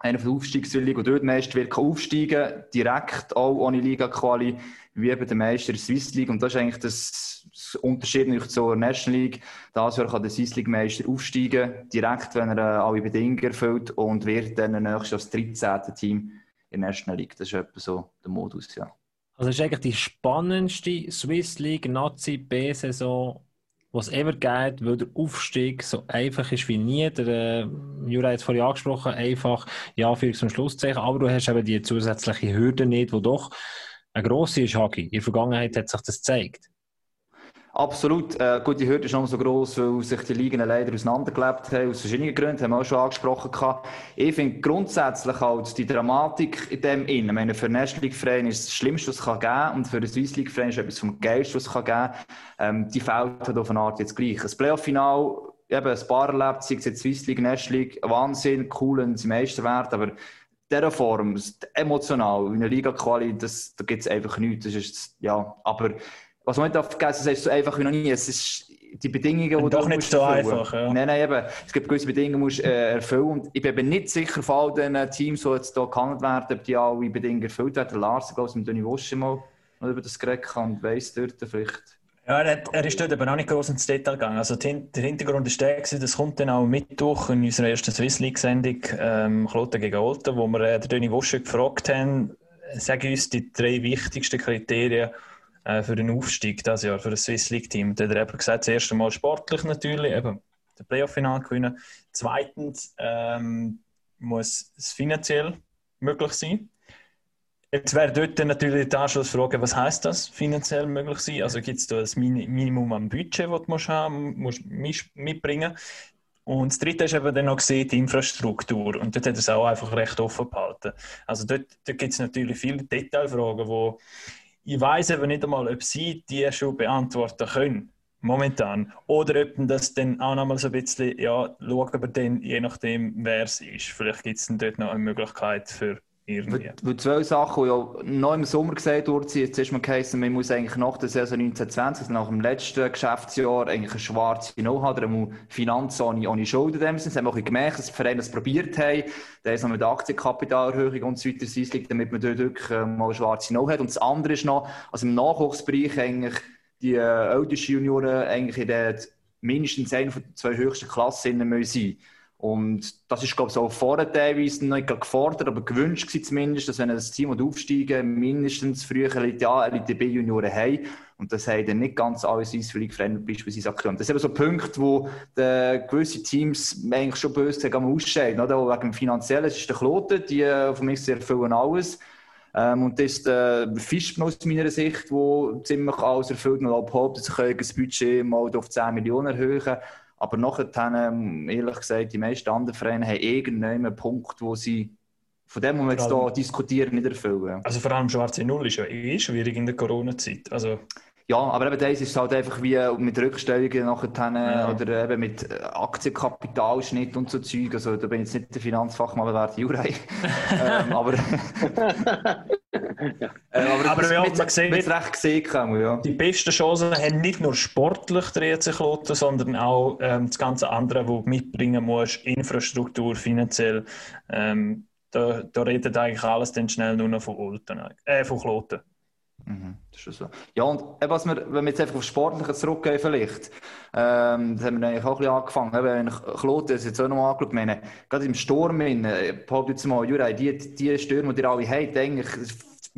Einer von der Aufstiegswilligen und dort meist wird aufsteigen, direkt auch ohne Liga-Quali, wie eben der Meister der Swiss League. Und das ist eigentlich das das Unterschied zur National League. Das Jahr kann der Swiss League Meister aufsteigen, direkt, wenn er äh, alle Bedingungen erfüllt und wird dann nächstes Jahr das 13. Team in der National League. Das ist etwa so der Modus, ja. Also ist eigentlich die spannendste Swiss League Nazi B-Saison, die es ever geht, weil der Aufstieg so einfach ist wie nie. Der äh, Jura hat es vorhin angesprochen, einfach, ja, für zum Schlusszeichen, aber du hast eben die zusätzliche Hürde nicht, die doch eine grosse ist, Hagi. In der Vergangenheit hat sich das gezeigt. Absolut. Äh, gut, die Hürde ist noch so gross, weil sich die Ligen leider auseinandergelebt haben, aus verschiedenen Gründen, haben wir auch schon angesprochen. Ich finde grundsätzlich halt die Dramatik in dem Innen. Ich meine, für National League-Verein ist das Schlimmste, was es geben kann, und für einen Swiss League-Verein ist etwas vom Geilsten, was es geben kann. Ähm, die fällt halt auf eine Art jetzt gleich. Das Playoff-Final, eben ein paar erlebt, sei es jetzt Swiss League, National League, Wahnsinn, cool, und sie Meister werden, aber dieser Form, emotional, in einer Liga-Quali, da gibt es einfach nichts. Das ist, ja, aber was man nicht darf vergessen, es ist so einfach wie noch nie. Es ist die Bedingungen, die du doch nicht so erfüllen. einfach. Ja. Nein, nein, eben. Es gibt gewisse Bedingungen, die du äh, erfüllen und Ich bin eben nicht sicher von all den Teams, die jetzt hier gehandelt werden, ob die alle Bedingungen erfüllt werden. Lars, ich mit Donny Wosche mal über das geredet und weiss dort vielleicht. Ja, er, hat, er ist dort aber auch nicht groß ins Detail gegangen. Also der Hintergrund ist der, das kommt dann auch Mittwoch in unserer ersten Swiss League-Sendung ähm, Kloten gegen Olten, wo wir äh, den Donny Wosche gefragt haben, sag uns die drei wichtigsten Kriterien, äh, für den Aufstieg dieses Jahr, für das Swiss League-Team. Da hat er eben gesagt, das erste Mal sportlich natürlich, eben der Playoff-Final gewinnen. Zweitens ähm, muss es finanziell möglich sein. Jetzt wäre dort natürlich die Anschlussfrage, was heißt das, finanziell möglich sein? Also gibt es da ein Minimum an Budget, das du musst haben, musst mitbringen und das dritte ist eben dann noch gesehen, die Infrastruktur. Und dort hat es auch einfach recht offen behalten. Also dort, dort gibt es natürlich viele Detailfragen, die ich weiß aber nicht einmal, ob sie die schon beantworten können, momentan. Oder ob das dann auch noch mal so ein bisschen, ja, schauen wir dann, je nachdem, wer es ist. Vielleicht gibt es dann dort noch eine Möglichkeit für irgendwie. Weil zwei Sachen, die ja noch im Sommer gesagt wurden, jetzt ist man geheißen, man muss eigentlich nach der Saison 1920, also nach dem letzten Geschäftsjahr, eigentlich eine schwarze No haben, eine Finanz ohne, ohne Schulden. Dem Sinne. Das haben auch gemerkt, dass die Vereine das probiert haben. Da ist noch mit Aktienkapitalerhöhung und so weiter, damit man dort wirklich äh, mal eine schwarze No hat. Und das andere ist noch, also im Nachwuchsbereich eigentlich die äh, ältesten Junioren eigentlich in der mindestens einer von zwei höchsten Klassen sein müssen. Und das ist, glaube ich, auch vorher teilweise nicht gefordert, aber gewünscht war zumindest, dass wenn das Team aufsteigen mindestens früher Elite A, Elite B Junioren haben. Und das haben dann nicht ganz alle Eisvöllig Freunde beispielsweise aktuell. Das sind eben so Punkte, wo die gewisse Teams eigentlich schon böse sagen, ausscheiden. Oder? Wegen dem Finanziellen, das ist der Kloten, die äh, von mich erfüllen alles. Ähm, und das ist der Fisch aus meiner Sicht, der ziemlich alles erfüllt und behauptet, sie können das Budget mal auf 10 Millionen erhöhen. Aber nachher, ähm, ehrlich gesagt, die meisten anderen Vereine haben irgendeinen Punkt, wo sie von dem, was wir jetzt hier diskutieren, nicht erfüllen. Also vor allem schwarze Null ist ja eh schwierig in der Corona-Zeit. Also ja, aber eben das ist halt einfach wie mit Rückstellungen nachher ja. oder eben mit Aktienkapitalschnitt und so Zeug. Also da bin ich jetzt nicht der Finanzfachmann, aber der Jurei. ähm, aber ja. äh, aber, aber wir haben gesehen, mit recht gesehen kann, ja. Die besten Chancen haben nicht nur sportlich der EC Kloten, sondern auch ähm, das ganze andere, was du mitbringen musst, Infrastruktur, finanziell. Ähm, da, da redet eigentlich alles dann schnell nur noch von, Olten, äh, von Kloten. Mhm, so. Ja, und was wir, wenn wir jetzt einfach auf Sportliche zurückgehen, vielleicht, ähm, das haben wir eigentlich auch ein bisschen angefangen. Wenn ich Kloten das jetzt auch noch angeschaut gerade im Sturm, in, behauptet jetzt mal, Juraj, die, die Stürme, die ihr alle habt, eigentlich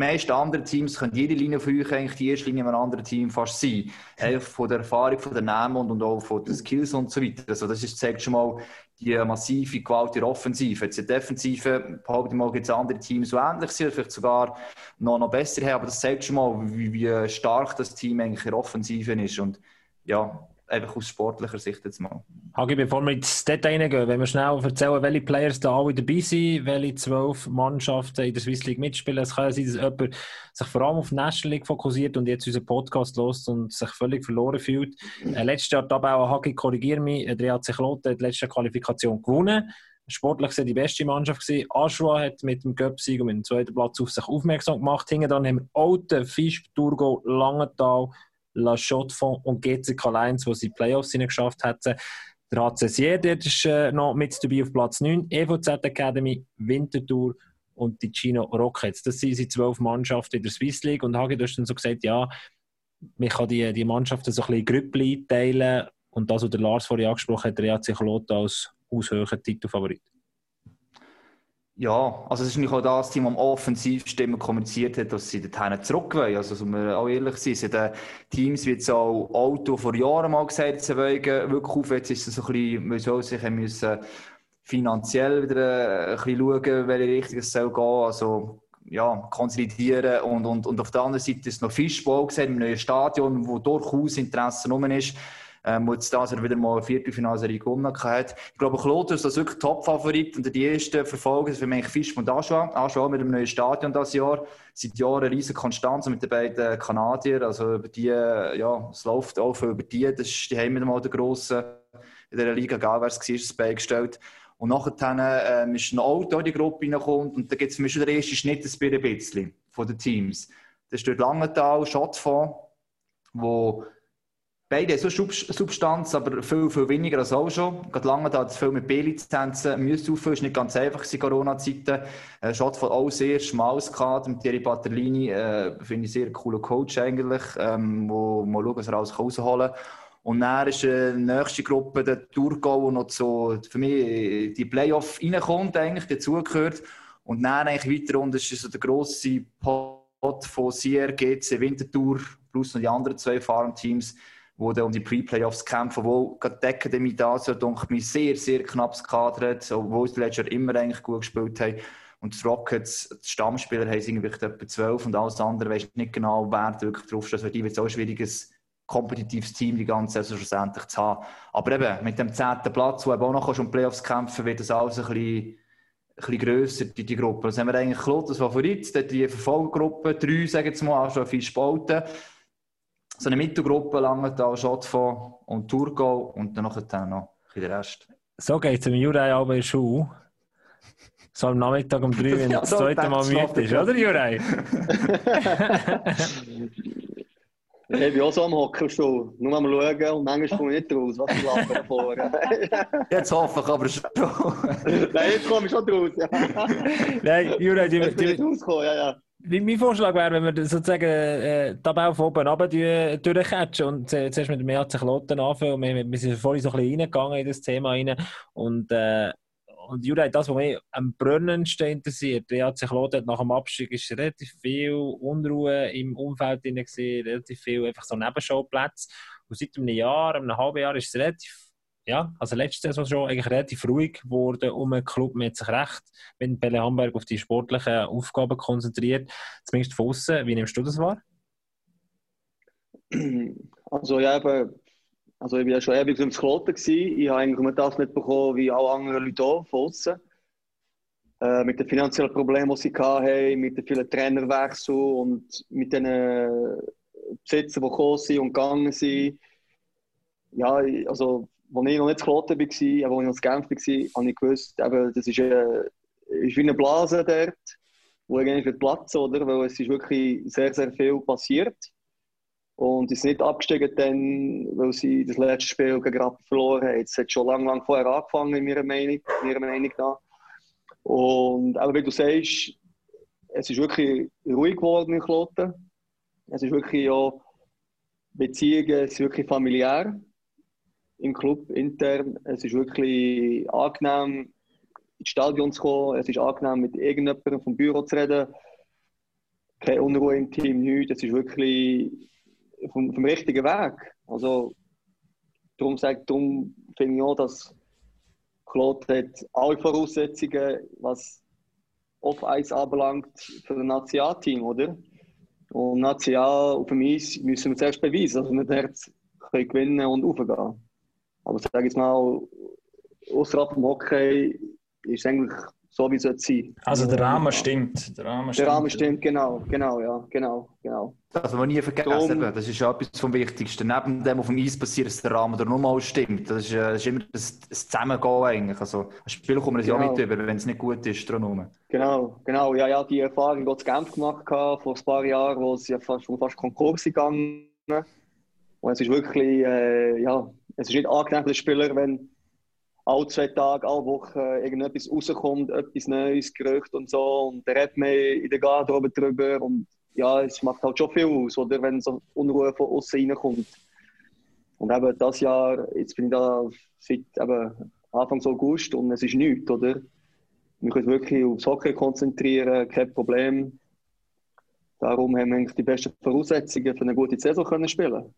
meisten anderen Teams können jede Linie von euch eigentlich die erste Linie einem anderen Team fast sein. Einfach von der Erfahrung, von den Namen und, und auch von den Skills und so weiter. Also das ist, zeigt schon mal die massive Gewalt in der Offensive. Jetzt in der Defensive, behaupte ich mal, gibt es andere Teams, die ähnlich sind, vielleicht sogar noch, noch besser haben, aber das zeigt schon mal, wie, wie stark das Team eigentlich in der Offensive ist und ja, einfach aus sportlicher Sicht jetzt mal. Hagi, bevor wir ins Detail reingehen, wenn wir schnell erzählen, welche Players da alle dabei sind, welche zwölf Mannschaften in der Swiss League mitspielen. Es kann ja sein, dass jemand sich vor allem auf die National League fokussiert und jetzt unseren Podcast lost und sich völlig verloren fühlt. Äh, letztes Jahr dabei auch Hagi, korrigiere mich, der hat sich Kloten die letzte Qualifikation gewonnen. Sportlich war die beste Mannschaft. Aschua hat mit dem Göpsieg und mit dem zweiten Platz auf sich aufmerksam gemacht. Hinten dann haben wir Alten, Fisch, Thurgau, Langenthal, La Chaux-de-Fonds und GCK Lions, wo sie Playoffs geschafft hätten. Der der ist äh, noch mit dabei auf Platz 9, EVZ Academy, Winterthur und die Chino Rockets. Das sind die zwölf Mannschaften in der Swiss League. Und Hagi, du hast dann so gesagt, ja, man kann die, die Mannschaften so ein bisschen Grüppel einteilen. Und das, was der Lars vorhin angesprochen hat, der EAC Kloten als haushöher Titelfavorit. Ja, also es ist nicht auch das Team, das am offensivsten immer kommuniziert hat, dass sie dorthin zurück wollen. Also, soll wir auch ehrlich sein, es den Teams, wie jetzt auch Auto vor Jahren mal gesagt, sie wollen wirklich auf. Jetzt ist es so ein bisschen, sich müssen finanziell wieder äh, ein bisschen schauen, welche Richtung es soll gehen. Also, ja, konsolidieren und, und, und auf der anderen Seite ist noch Fischball gesehen im neuen Stadion, wo durchaus Interesse rum ist ähm, wo jetzt das wieder mal eine Viertelfinalserie gewonnen hat. Ich glaube, Kloten ist das wirklich Top-Favorit und die ersten verfolgen für mich Fisch und Aschua. Aschua mit dem neuen Stadion dieses Jahr. Seit Jahren eine riesige Konstanz mit den beiden Kanadiern. Also über die, ja, es läuft auch über die. Das ist, die haben wieder mal der grossen in der Liga, egal wer es war, das beigestellt. Und nachher ähm, ist ein Auto in die Gruppe reinkommt und da gibt es für mich schon den ersten Schnitt ein bisschen von den Teams. Das ist durch Langenthal, Schottfonds, wo Beide so Substanz, aber viel, viel weniger als auch schon. Gerade lange da hat es viel mit B-Lizenzen müssen auffüllen. ist nicht ganz einfach in Corona-Zeiten. Äh, Schaut von auch sehr schmales Kader mit Thierry Batterlini. Äh, Finde ich sehr cooler Coach eigentlich, ähm, wo mal schauen, was er alles rausholen kann. Und dann ist äh, die nächste Gruppe der Thurgau, wo noch so für mich die Playoff reinkommt, eigentlich dazugehört. Und dann eigentlich weiter unten ist so der grosse Pot von Sier, GC, Winterthur plus noch die anderen zwei Farmteams. teams wo dann um die Pre-Playoffs kämpfen, wo gerade die Academy da so, denke ich, sehr, sehr knappes Kader hat, obwohl sie letztes Jahr immer eigentlich gut gespielt haben. Und die Rockets, die Stammspieler, haben irgendwie etwa zwölf und alles andere, weiß nicht genau, wer wirklich draufsteht. Für die wird es auch ein schwieriges kompetitives Team die ganze Saison schlussendlich zu haben. Aber eben, mit dem zehnten Platz, wo eben auch noch schon Playoffs kämpfen wird das alles ein bisschen, ein bisschen grösser, die, die Gruppe. Das haben wir eigentlich Klot, das Favorit, die Verfolgergruppe, drei, sagen wir mal, auch schon viel Spalten so eine Mittelgruppe Langenthal, Schottfonds und Thurgau und dann noch ein der Rest. So geht es im Jurei aber in Schuh. So am Nachmittag um drei, wenn ja, das zweite Mal müde ist, oder Jurei? Ich bin auch so am Hockerstuhl. Nur am Schauen und manchmal komme ich nicht raus. Was ich lache davor. jetzt hoffe ich aber schon. Nein, jetzt komme ich schon raus. Ja. Nein, Jurei, die, die, die, ja, ja. Mein Vorschlag wäre, wenn wir sozusagen äh, die Tabelle von oben runter durchcatchen und äh, zuerst mit dem EAC Kloten anfangen. Wir, wir sind vorhin so ein bisschen reingegangen in das Thema rein. Und, äh, und Jura, das, was mich am brennendsten interessiert, der EAC Kloten nach dem Abstieg ist relativ viel Unruhe im Umfeld drin gewesen, relativ viel einfach so Nebenschauplätze. Und seit einem Jahr, einem halben Jahr ist es relativ ja, also letzte Saison schon eigentlich relativ ruhig geworden um den Club. Hat sich recht, wenn Pelle Hamburg auf die sportlichen Aufgaben konzentriert, zumindest von außen. Wie nimmst du das wahr? Also ja, eben, also ich war ja schon ewig im Kloten. Ich habe eigentlich das nicht bekommen wie alle anderen Leute auch von außen. Äh, mit den finanziellen Problemen, die sie hatten, mit den vielen Trainerwechseln und mit den Besitzern, die gekommen sind und gegangen sind. Ja, also als ich noch nicht zu Kloten war, als ich noch zu Genf war, habe ich gewusst, eben, das ist, äh, ist wie eine Blase dort, wo eigentlich wird platzen, oder? Weil es ist wirklich sehr, sehr viel passiert. Und sie sind nicht abgestiegen, dann, weil sie das letzte Spiel gegen Rappen verloren haben. Es hat schon lange, lange vorher angefangen, in meiner Meinung, in meiner Meinung nach. Und auch wie du sagst, es ist wirklich ruhig geworden in Kloten. Es ist wirklich ja, Beziehungen sind wirklich familiär im Club intern. Es ist wirklich angenehm, ins Stadion zu kommen. Es ist angenehm, mit irgendjemandem vom Büro zu reden. keine Unruhe im Team, nichts. Das ist wirklich vom, vom richtigen Weg. Also, darum, sag, darum finde ich auch, dass Claude hat alle Voraussetzungen, was Off-Eis anbelangt, für ein Nationalteam, oder? Und National auf dem Eis müssen wir zuerst beweisen, dass wir dort gewinnen und aufgehen. Aber sage jetzt mal, außerhalb vom Hockey ist es eigentlich so, wie es sein sollte. Also der Rahmen stimmt. Der Rahmen Der stimmt. Rahmen stimmt, genau, genau, ja, genau, genau. Das wir nie vergessen. Darum-. Das ist ja etwas vom Wichtigsten. Neben dem, was auf dem Eis passiert, dass der Rahmen der nochmal stimmt. Das ist, äh, das ist immer das, das Zusammengehen eigentlich. Also, als Spieler kommen wir das ja Genau. auch mit über, wenn es nicht gut ist. Drum. Genau, genau. Ja, ja, die Erfahrung die ich in Genf gemacht habe, vor ein paar Jahren, wo es ja fast, wo fast Konkurs gegangen Und es ist wirklich, äh, ja, es ist nicht angenehm für den Spieler, wenn alle zwei Tage, alle Wochen irgendetwas rauskommt, etwas Neues, Gerücht und so. Und der redet mehr in der Garderobe drüber. Und ja, es macht halt schon viel aus, oder, wenn so Unruhe von außen reinkommt. Und eben das Jahr, jetzt bin ich da seit eben Anfang August und es ist nichts, oder? Wir können wirklich aufs Hockey konzentrieren, kein Problem. Darum haben wir eigentlich die besten Voraussetzungen für eine gute Saison können spielen.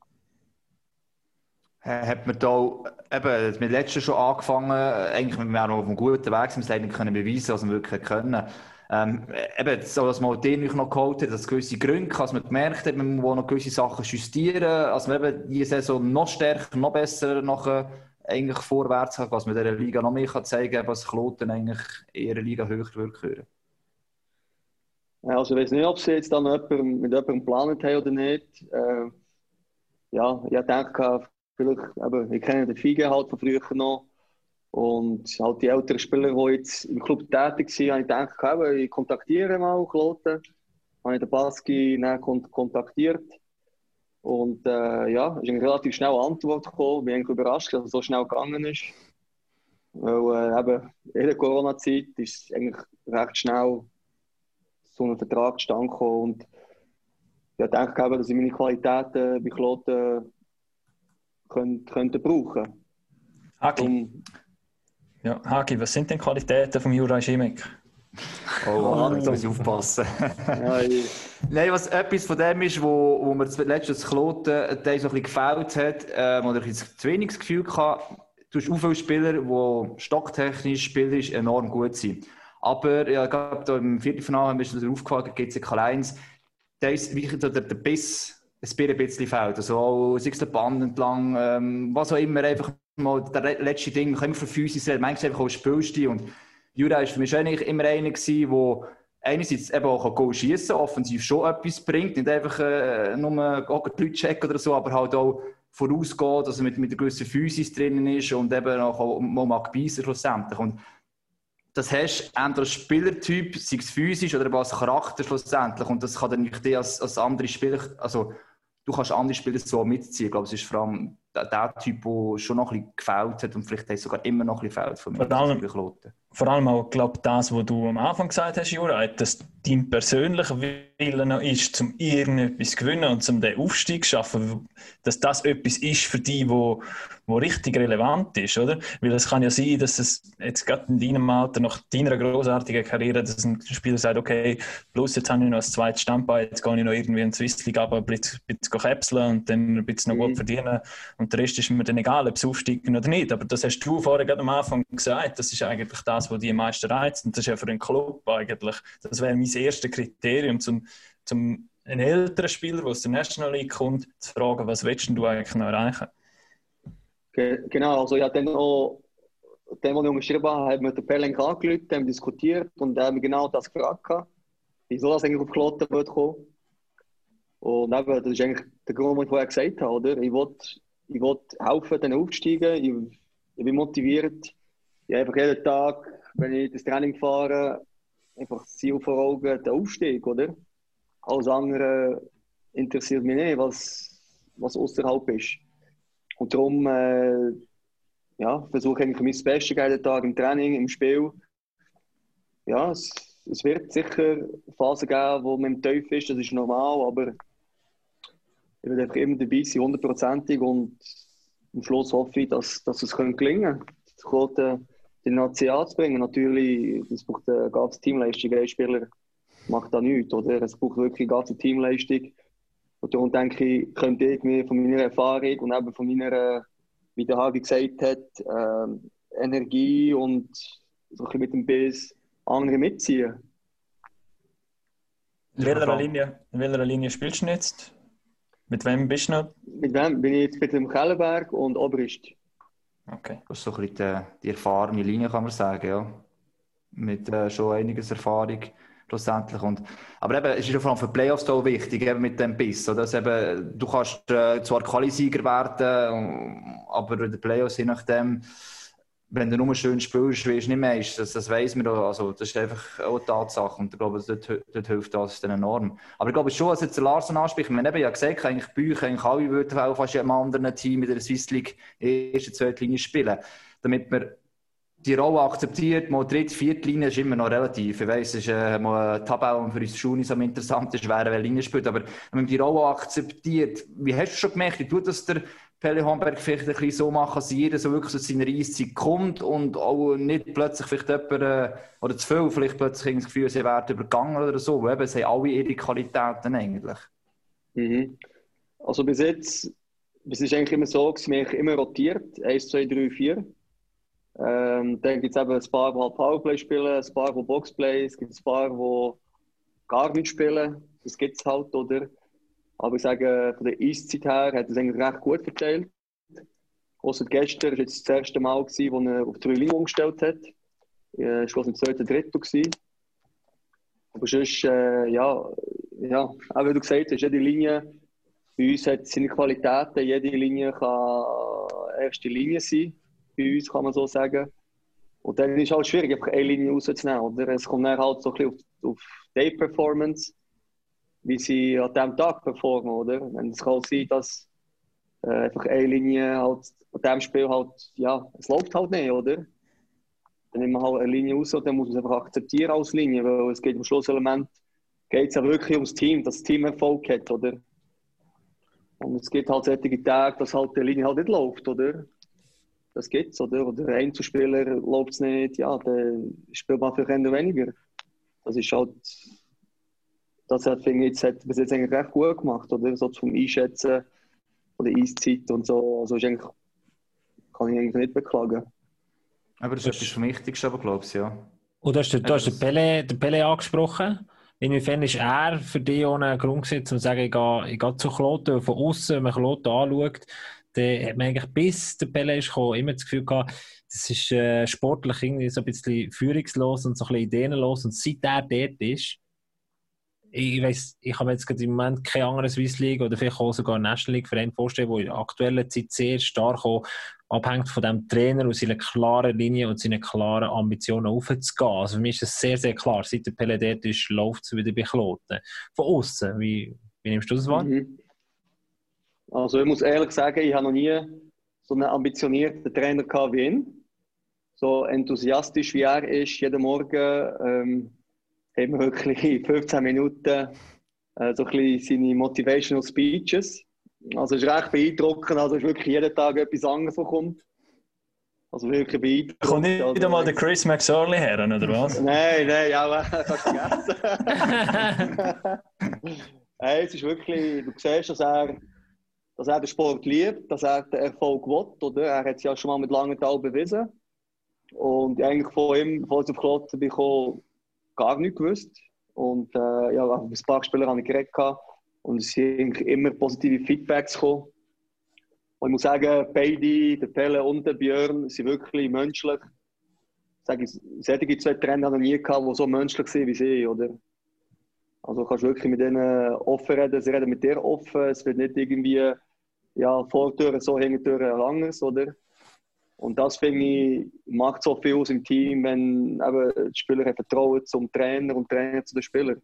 Äh, Hat man da eben mit letzten schon angefangen, äh, eigentlich wir waren noch auf einem guten Weg, sind wir nicht können beweisen, was wir wirklich können. Ähm, eben, so, dass man den noch geholt hat, dass gewisse Gründe, dass man gemerkt hat, man muss noch gewisse Sachen justieren, als man eben diese Saison noch stärker, noch besser nachher eigentlich vorwärts hat, was man der Liga noch mehr kann zeigen kann, was Kloten eigentlich in ihrer Liga höher würde. Ja, Also ich weiß nicht, ob sie jetzt dann jemand, mit jemandem geplant haben oder nicht. Äh, ja, ich denke, vielleicht, eben, ich kenne den Fiege halt von früher noch. Und halt die älteren Spieler, die jetzt im Club tätig sind, habe ich gedacht, ich kontaktiere mal Kloten. Habe ich den Baski kontaktiert. Und äh, ja, es ist eine relativ schnelle Antwort gekommen. Ich bin überrascht, dass es so schnell gegangen ist. Weil äh, eben in der Corona-Zeit ist eigentlich recht schnell so einen Vertrag gekommen. Und ich denke dass ich meine Qualitäten bei Kloten könnte, könnte brauchen. Hagi, Um, ja, Hagi, was sind denn die Qualitäten von Juraj Schimek? Oh, da muss ich aufpassen. ich, Nein, was etwas von dem ist, wo, wo mir das letztes Kloten der so ein bisschen gefällt hat, ähm, oder ich jetzt zu wenig das Gefühl hatte, du hast auch viele Spieler, die stocktechnisch, spielerisch enorm gut sind. Aber ja, gerade da im Viertelfinale haben wir schon darauf gefragt, GC K1, da ist wirklich der, der Biss ein bisschen fehlt. Also sei es der Band entlang, ähm, was auch immer, einfach mal der letzte Ding, man immer von Physis reden, manchmal einfach auch Spielstil. Und Jura war für mich eigentlich immer einer der einerseits eben auch Goal schießen, offensiv schon etwas bringt, nicht einfach äh, nur die Leute checken oder so, aber halt auch vorausgeht, dass er mit, mit einer gewissen Physis drinnen ist und eben auch, mal mag beißen schlussendlich. Und das hast entweder als Spielertyp, sei es physisch oder eben als Charakter schlussendlich. Und das kann dann nicht als, als andere Spieler, also du kannst andere Spieler so mitziehen. Ich glaube, es ist vor allem der, Typ, der schon noch ein bisschen gefällt hat und vielleicht hat sogar immer noch ein bisschen gefällt von mir. Vor allem-. Vor allem auch, glaube das, was du am Anfang gesagt hast, Jura, dass dein persönlicher Wille noch ist, um irgendetwas zu gewinnen und um den Aufstieg zu schaffen, dass das etwas ist für dich, wo, wo richtig relevant ist, oder? Weil es kann ja sein, dass es jetzt gerade in deinem Alter, nach deiner großartigen Karriere, dass ein Spieler sagt, okay, plus jetzt habe ich noch ein zweites Standbein, jetzt gehe ich noch irgendwie in die Swiss League aber ein bisschen, ein bisschen käpseln und dann ein bisschen noch Mhm. gut verdienen und der Rest ist mir dann egal, ob es aufsteigen oder nicht. Aber das hast du vorher gerade am Anfang gesagt, das ist eigentlich das, was die meisten reizt. Und das ist ja für einen Club eigentlich, das wäre mein erstes Kriterium, zum, zum einen älteren Spieler, der aus der National League kommt, zu fragen, was willst du eigentlich noch erreichen? ge genau, also ich habe dann auch, dem, was ich unterschrieben habe, haben wir den Pellenk angerufen, haben diskutiert und mich genau das gefragt, wieso das eigentlich auf Kloten wird kommen. Und eben, das ist eigentlich der Grund, den ich vorher gesagt habe, oder? Ich will, ich will helfen, denen aufzusteigen, ich, ich bin motiviert. Ich einfach jeden Tag, wenn ich das Training fahre, einfach das Ziel vor Augen, der Aufstieg, oder? Alles andere interessiert mich nicht, was, was außerhalb ist. Und darum äh, ja, versuche ich mein Bestes jeden Tag im Training, im Spiel. Ja, es, es wird sicher Phasen geben, wo man im Tief ist, das ist normal, aber ich werde einfach immer dabei sein, hundertprozentig und am Schluss hoffe ich, dass, dass es können gelingen könnte, die Quote den National zu bringen. Natürlich, das braucht eine ganze Teamleistung, ein Spieler macht da nichts, oder? Es braucht wirklich eine ganze Teamleistung. Und darum denke ich, könnte ich mir von meiner Erfahrung und eben von meiner, wie der Harvey gesagt hat, ähm, Energie und so ein bisschen mit dem Biss andere mitziehen. In welcher, Linie, in welcher Linie spielst du jetzt? Mit wem bist du noch? Mit wem bin ich jetzt mit dem Kellenberg und Obrist. Okay. Das ist so ein bisschen die, die erfahrene Linie, kann man sagen, ja. Mit äh, schon einiges Erfahrung schlussendlich. Und, aber eben, es ist ja vor allem für die Playoffs auch wichtig, eben mit dem Biss. Oder? Dass eben, du kannst äh, zwar Qualisieger werden, aber in den Playoffs, je nachdem, wenn du nur schön spielst, wirst du nicht mehr. Das, das weiss man. Also, das ist einfach auch eine Tatsache. Und ich glaube, dort, dort hilft das dann enorm. Aber ich glaube schon, was jetzt der Larsen anspricht, wir haben ja gesagt, eigentlich euch, eigentlich alle würden auch fast in einem anderen Team in der Swiss League erste, zweite Linie spielen. Damit man die Rolle akzeptiert, mal dritte, vierte Linie ist immer noch relativ. Ich weiss, es ist äh, mal eine Tabelle, für uns Schuhe am interessantesten wäre, welche Linie spielt. Aber wenn man die Rolle akzeptiert, wie hast du schon gemerkt, wie tut das der Pelle Homberg vielleicht ein bisschen so machen, dass jeder so wirklich zu seiner Eiszeit kommt und auch nicht plötzlich vielleicht jemand, äh, oder zu viel vielleicht plötzlich das Gefühl, sie werden übergangen oder so. Eben, sie haben alle ihre Qualitäten eigentlich. Mhm. Also bis jetzt, es ist eigentlich immer so, dass wir immer rotiert. 1, 2, 3, 4. Ähm, dann gibt es eben ein paar, die halt Powerplay spielen, ein paar, die Boxplay, es gibt ein paar, die gar nicht spielen. Das gibt es halt, oder? Aber ich sage, von der Eiszeit her hat er es eigentlich recht gut verteilt. Ausser gestern war jetzt das erste Mal, gewesen, wo er auf drei Linien umgestellt hat. Ich war im zweiten Drittel. Gewesen. Aber sonst, äh, ja, ja, auch wie du gesagt hast, jede Linie bei uns hat seine Qualitäten. Jede Linie kann erste Linie sein, bei uns kann man so sagen. Und dann ist es halt schwierig, einfach eine Linie rauszunehmen. Oder? Es kommt dann halt so ein bisschen auf, auf die Performance wie sie an diesem Tag performen, oder? Wenn es kann sein, dass äh, einfach eine Linie halt an diesem Spiel halt, ja, es läuft halt nicht, oder? Dann nimmt man halt eine Linie raus und dann muss man es einfach akzeptieren als Linie, weil es geht im Schlusselement geht es ja wirklich ums Team, dass das Team Erfolg hat, oder? Und es gibt halt solche Tage, dass halt die Linie halt nicht läuft, oder? Das gibt's, oder? Oder ein Einzelspieler läuft es nicht, ja, dann spielt man vielleicht weniger. Das ist halt das hat, finde ich, jetzt, hat bis jetzt eigentlich recht gut gemacht, oder? So zum Einschätzen von der Eiszeit und so. Also ist eigentlich, kann ich eigentlich nicht beklagen. Aber das ist etwas vom Wichtigsten, aber glaube ich, ja. Und du hast, den, du hast den, Pele, den Pele angesprochen. Inwiefern ist er für dich ohne Grund gesetzt, um zu sagen, ich gehe, ich gehe zu Kloten, von außen, wenn man Kloten anschaut, dann hat man eigentlich bis der Pele ist gekommen, immer das Gefühl gehabt, das ist äh, sportlich irgendwie so ein bisschen führungslos und so ein bisschen ideenlos. Und seit er dort ist, ich weiß, ich habe jetzt im Moment keine andere Swiss League oder vielleicht auch sogar National League Verein vorstellen, wo in der aktuellen Zeit sehr stark auch abhängt von dem Trainer und seiner klaren Linie und seinen klaren Ambitionen aufzugehen. Also für mich ist das sehr, sehr klar. Seit der Pelle dort ist, läuft es wieder bei Kloten. Von außen, wie, wie nimmst du das wahr? Mhm. Also ich muss ehrlich sagen, ich habe noch nie so einen ambitionierten Trainer gehabt wie ihn. So enthusiastisch wie er ist, jeden Morgen ähm, haben wir wirklich in 15 Minuten äh, so ein bisschen seine Motivational Speeches. Also es ist recht beeindruckend, also es ist wirklich jeden Tag etwas anderes, was kommt. Also wirklich beeindruckend. Kommt nicht also, wieder mal der Chris McSorley her, oder was? nein, nein, ja, kannst vergessen. hey, es ist wirklich, du siehst, dass er, dass er den Sport liebt, dass er den Erfolg will, oder? Er hat es ja schon mal mit Langenthal bewiesen. Und eigentlich von ihm, bevor ich auf Kloten bekommen, gar nichts gewusst. Und äh, ja, mit ein paar Spielern habe ich geredet und es sind immer positive Feedbacks gekommen. Und ich muss sagen, beide, der Pelle und der Björn, sind wirklich menschlich. Ich sage, solche zwei Trainer habe ich nie gehabt, die so menschlich sind wie sie, oder? Also kannst du wirklich mit denen offen reden, sie reden mit dir offen, es wird nicht irgendwie ja, Vortüren so, Hintüren anders, oder? Und das finde ich, macht so viel aus im Team, wenn eben die Spieler Vertrauen zum Trainer und Trainer zu den Spielern.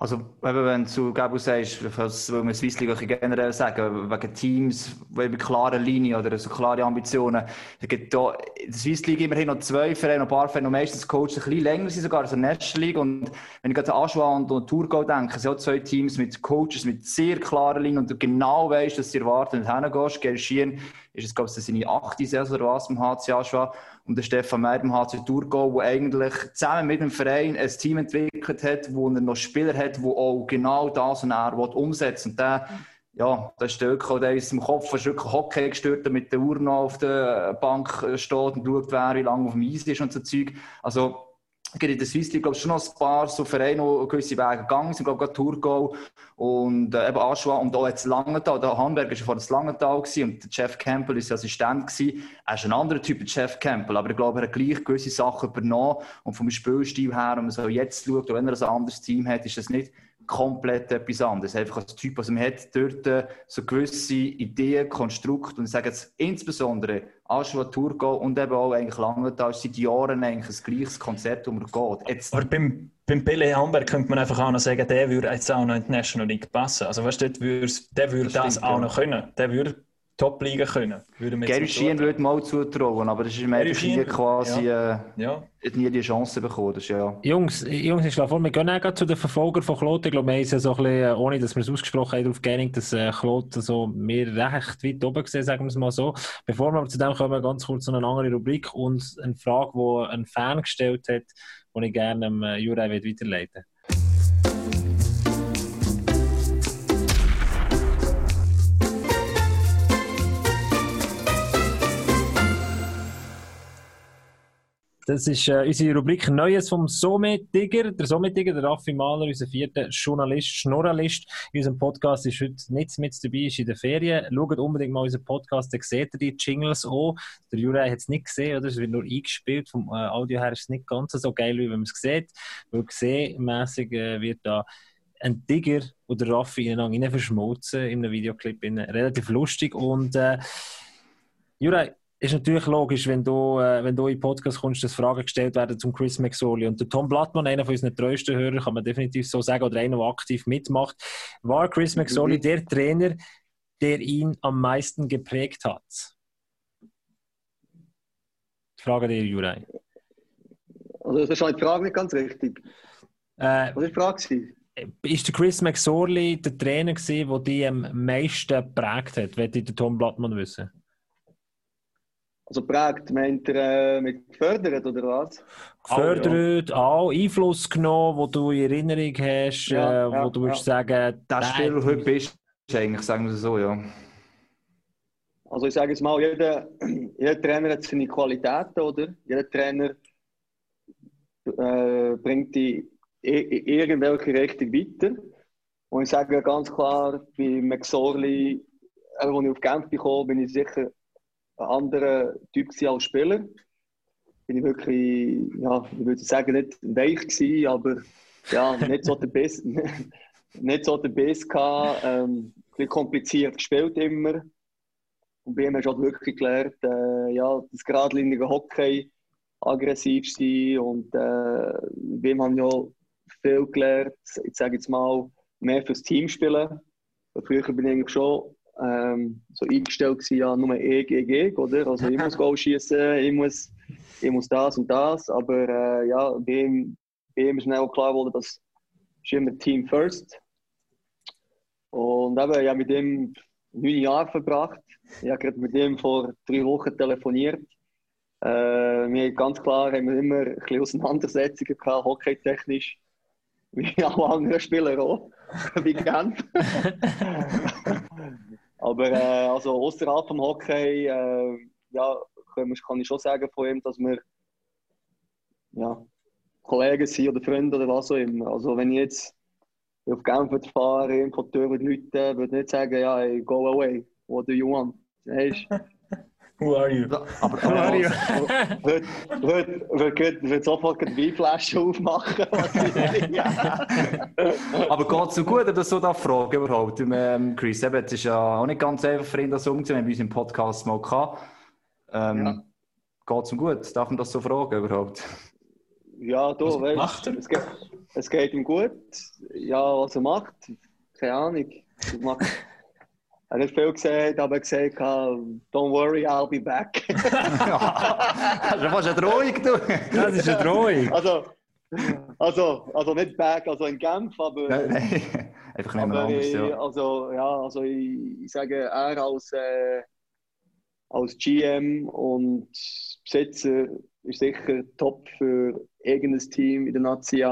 Also, wenn du zu Gabu sagst, was will man Swiss League generell sagen, wegen Teams, wegen klare Linie oder so klare Ambitionen, da gibt da in der Swiss League immerhin noch zwei Vereine, ein paar Vereine, meistens Coaches ein bisschen länger sind sogar als in der National League. Und wenn ich an Aschua und an Thurgau denke, sind auch zwei Teams mit Coaches mit sehr klaren Linien und du genau weißt, dass sie erwarten, du hingehst. Gershien ist es, glaube ich, seine achte Saison oder was im HC Aschua und der Stefan Meyer beim HC Thurgau, der eigentlich zusammen mit dem Verein ein Team entwickelt hat, wo er noch Spieler hat, die auch genau das und er umsetzen Und der, ja, der Stöckel, der ist im Kopf ist wirklich Hockey gestört, mit der Uhr auf der Bank steht und schaut, wer wie lange auf dem Eis ist und so Zeug. Also, in der Swiss League, glaube schon noch ein paar so Vereine, die gewisse Wege gegangen sind. Ich glaube, Thurgau und äh, eben Aschua und auch jetzt Langenthal. Der Hamburg war vor das Langenthal gewesen, und der Jeff Campbell war Assistent. Gewesen. Er ist ein anderer Typ, Jeff Campbell, aber ich glaube, er hat gleich gewisse Sachen übernommen. Und vom Spielstil her, wenn man so jetzt schaut, wenn er ein anderes Team hat, ist das nicht komplett etwas anderes. Einfach als Typ, also man hat dort äh, so gewisse Ideen, Konstrukte und ich sage jetzt insbesondere Aschua, Thurgau und eben auch eigentlich Langenthal seit Jahren eigentlich ein gleiches Konzept, um er geht. Jetzt, Aber beim, beim Billy Hamburg könnte man einfach auch noch sagen, der würde jetzt auch noch in die National League passen. Also weißt du, der würde das, das auch noch können. Der würde Top-Liga können. Gary Sheehan würde mal zutrauen, aber das ist mir nie quasi ja. Äh, ja. nie die Chance bekommen. Das, ja. Jungs, Jungs, ich schlage vor, wir gehen auch zu den Verfolgern von Claude. Ich glaube, wir haben ja so ein bisschen, ohne dass wir es ausgesprochen haben, darauf geeinigt, dass äh, Claude so mehr recht weit oben gesehen, sagen wir es mal so. Bevor wir zu dem kommen, ganz kurz zu einer anderen Rubrik und eine Frage, die ein Fan gestellt hat, die ich gerne dem äh, Juraj weiterleiten will. Das ist äh, unsere Rubrik Neues vom Sommet-Digger. Der Sommet-Digger, der Raffi Mahler, unser vierter Journalist, Schnorralist in unserem Podcast, ist heute nicht mit dabei, ist in der Ferien. Schaut unbedingt mal unseren Podcast, dann seht ihr die Jingles auch. Der Juraj hat es nicht gesehen, oder? Es wird nur eingespielt. Vom äh, Audio her ist es nicht ganz so geil, wie man es sieht. Weil gesehmässig äh, wird da ein Digger oder Raffi ineinander verschmolzen in einem Videoclip. Relativ lustig und äh, Juraj, ist natürlich logisch, wenn du, äh, wenn du in den Podcast kommst, dass Fragen gestellt werden zum Chris McSorley. Und der Tom Blattmann, einer von unseren treuesten Hörern, kann man definitiv so sagen, oder einer, der aktiv mitmacht, war Chris McSorley mhm. der Trainer, der ihn am meisten geprägt hat? Frage dir, Juraj. Also, das ist die Frage nicht ganz richtig. Äh, Was war die Frage? Ist der Chris McSorley der Trainer gewesen, der dich am meisten geprägt hat? Wollte der Tom Blattmann wissen? Also prägt, meint er äh, mit gefördert oder was? Gefördert, auch, ja. Einfluss genommen, wo du in Erinnerung hast, ja, äh, wo ja, du würdest sagen, das Spiel, heute bist, eigentlich, sagen wir es so, ja. Also ich sage es mal, jeder, jeder Trainer hat seine Qualitäten, oder? Jeder Trainer äh, bringt die in irgendwelche Richtung weiter. Und ich sage ganz klar, bei McSorley, als ich auf Genf gekommen bin ich sicher ein anderer Typ als Spieler. Bin ich wirklich, ja, ich würde sagen, nicht weich gewesen, aber ja, nicht so der Best, nicht so der Best gehabt, ähm, ein kompliziert gespielt immer. Und bei ihm hast du halt wirklich gelernt, äh, ja, das geradlinige Hockey aggressiv sein und äh, bei ihm haben ja viel gelernt, ich sage jetzt mal, mehr fürs Team spielen. Früher bin ich eigentlich schon ähm, so eingestellt gewesen, ja, nur E gegen E, oder? Also ich muss Goal schießen, ich muss, ich muss das und das, aber äh, ja, bei ihm, bei ihm ist schnell klar geworden, dass ist immer Team First. Und eben, ja, mit ihm neun Jahre verbracht. Ich habe gerade mit ihm vor drei Wochen telefoniert. Äh, wir ganz klar haben wir immer ein bisschen Auseinandersetzungen gehabt, hockeytechnisch. Wie alle anderen Spieler auch. Wie Genf. Aber äh, also außerhalb vom Hockey, äh, ja, kann ich schon sagen von ihm, dass wir ja, Kollegen sind oder Freunde oder was auch immer. Also wenn ich jetzt auf Genf fahre, irgendwo die Tür Leute, würde ich nicht sagen, ja, hey, go away, what do you want? Hey, Who are you? Aber, Who are you? Ich würde sofort eine Weinflasche aufmachen. Aber geht es so gut, dass so da fragen überhaupt? Ähm, Chris, eben, es ist ja auch nicht ganz einfach für ihn, das umzusetzen, wie wir im Podcast mal gehabt. Ähm, ja. Geht es ihm gut? Darf man das so fragen überhaupt? Ja, du, weißt du, es gibt, es geht ihm gut. Ja, was er macht, keine Ahnung. Er macht, er hat nicht viel gesagt, aber gesagt, don't worry, I'll be back. Das ist fast eine Drohung, du. Das ist eine Drohung. also, also, also nicht back, also in Genf, aber, Nein, nein. Einfach nicht mehr anders, ja. also, ja, also ich, ich sage, er als, äh, als GM und Besitzer ist sicher top für irgendein Team in der Nazi.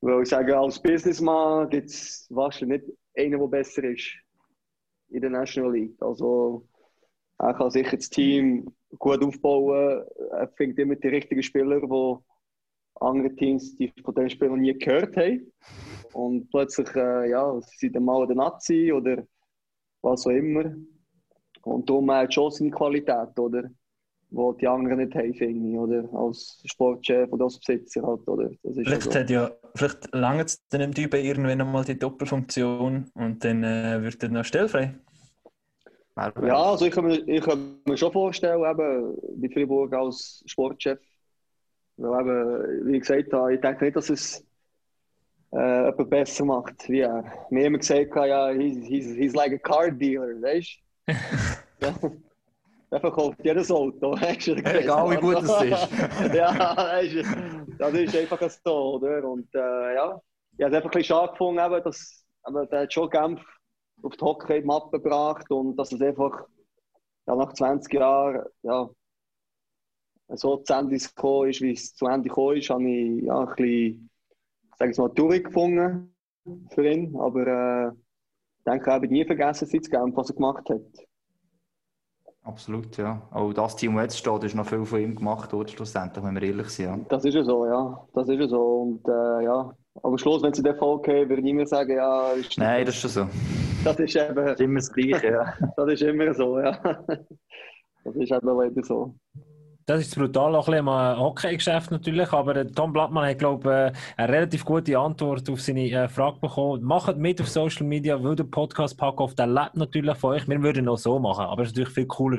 Weil ich sage, als Businessman gibt es wahrscheinlich nicht einen, der besser ist in der National League. Also er kann sicher das Team gut aufbauen. Er findet immer die richtigen Spieler, die andere Teams die von diesen Spielern nie gehört haben. Und plötzlich, äh, ja, sind dann mal der Nazi oder was auch immer. Und darum hat er schon seine Qualität, oder? Die die anderen nicht haben, finde ich, oder? Als Sportchef oder als Besitzer halt, oder? Das ist Vielleicht, also- hat ja, vielleicht langt es dann im Typen irgendwann nochmal die Doppelfunktion und dann äh, wird er noch stellfrei. Ja, also ich kann mir, ich kann mir schon vorstellen, eben, bei Fribourg als Sportchef. Weil eben, wie ich gesagt habe, ich denke nicht, dass es äh, jemand besser macht wie er. Mir haben immer gesagt, ja, he's, he's, he's like a car dealer, weißt du? Er verkauft jedes Auto? Egal, wie gut es ist. ja, weißt das ist einfach so, oder? Und äh, ja, ich habe es einfach ein bisschen schade gefunden, eben, dass aber der hat schon Genf auf die Hockey-Mappe gebracht und dass es einfach ja, nach 20 Jahren ja, so zu Ende gekommen ist, wie es zu Ende gekommen ist, habe ich ja, ein bisschen, sag ich mal, traurig gefunden für ihn. Aber äh, ich denke, er wird nie vergessen, seit Genf, was er gemacht hat. Absolut, ja. Auch das Team, das jetzt steht, ist noch viel von ihm gemacht worden, schlussendlich, wenn wir ehrlich sind. Ja. Das ist ja so, ja. Das ist ja so. Und äh, ja, am Schluss, wenn sie den Fall gehen, würde ich mehr sagen, ja, ist, Nein, das ist schon so. das ist eben, Das ist immer das Gleiche, ja. das ist immer so, ja. Das ist eben leider so. Das ist brutal auch ein bisschen am Hockey-Geschäft natürlich, aber äh, Tom Blattmann hat, glaube ich, eine relativ gute Antwort auf seine äh, Frage bekommen. Macht mit auf Social Media, weil der Podcast Packoff, der lebt natürlich von euch. Wir würden auch so machen, aber es ist natürlich viel cooler,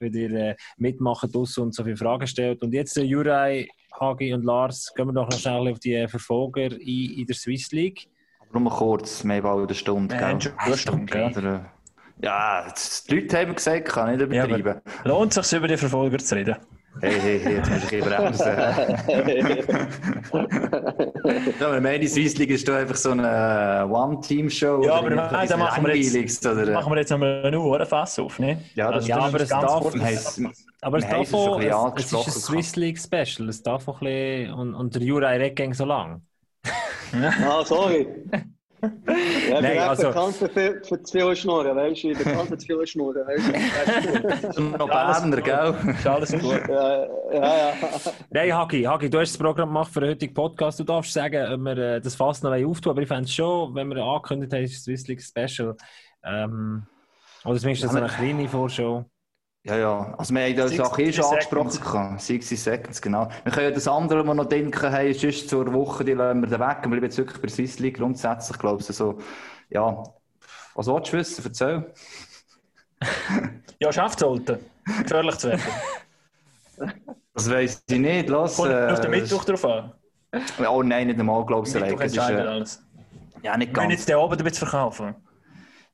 wenn ihr äh, mitmacht und so viele Fragen stellt. Und jetzt, äh, Juraj, Hagi und Lars, gehen wir doch noch schnell auf die äh, Verfolger in, in der Swiss League. Nur mal kurz, wir haben bald eine Stunde, Wir gell? eine Stunde, gell? Oder, äh, ja, das- die Leute haben gesagt, ich kann nicht Ja, übertreiben. Lohnt es sich, über die Verfolger zu reden? Hey, hey, hey, jetzt muss ich bremsen. ja, meinen, die Swiss League ist doch einfach so eine One-Team-Show. Ja, aber nein, da machen wir jetzt, oder? machen wir jetzt einmal einen Uhr Fass auf, ne? Ja, das Ja, das aber ist es ganz darf- es- Aber es darf auch, es, es ist ein Swiss League Special, es darf auch ein bisschen, und, und der Juraj redet so lang. Ah, sorry. Ja, Nein, echt also- bekannt für, viel- für zu viele Schnurren, weißt du? Ich bin bekannt für zu viele Schnurren, weißt du? noch Berner, gell? Ist alles gut. ja, ja, ja. Nein, Hagi, Hagi, du hast das Programm gemacht für den heutigen Podcast. Du darfst sagen, ob wir äh, das fast noch auftun aber ich fände es schon, wenn wir angekündigt haben, es ist Swiss League Special. Ähm, oder zumindest so eine kleine Vorschau. Ja, ja. Also wir haben 60 Sache eh schon angesprochen. gehabt. 60 Seconds, genau. Wir können ja das andere, was wir noch denken haben, sonst zur Woche, die lassen wir dann weg. Wir bleiben jetzt wirklich bei der League grundsätzlich, glaube ich, so, ja. Was willst du wissen? Erzähl. Ja, schafft sollten. Gefährlich zu werden. Das weiss ich nicht. Lass, Kommt äh, auf den Mittwoch drauf an. Oh nein, nicht einmal, glaube ich. Mittwoch Es entscheidet äh, alles. ja, nicht Wir müssen ganz. jetzt den oben ein bisschen verkaufen.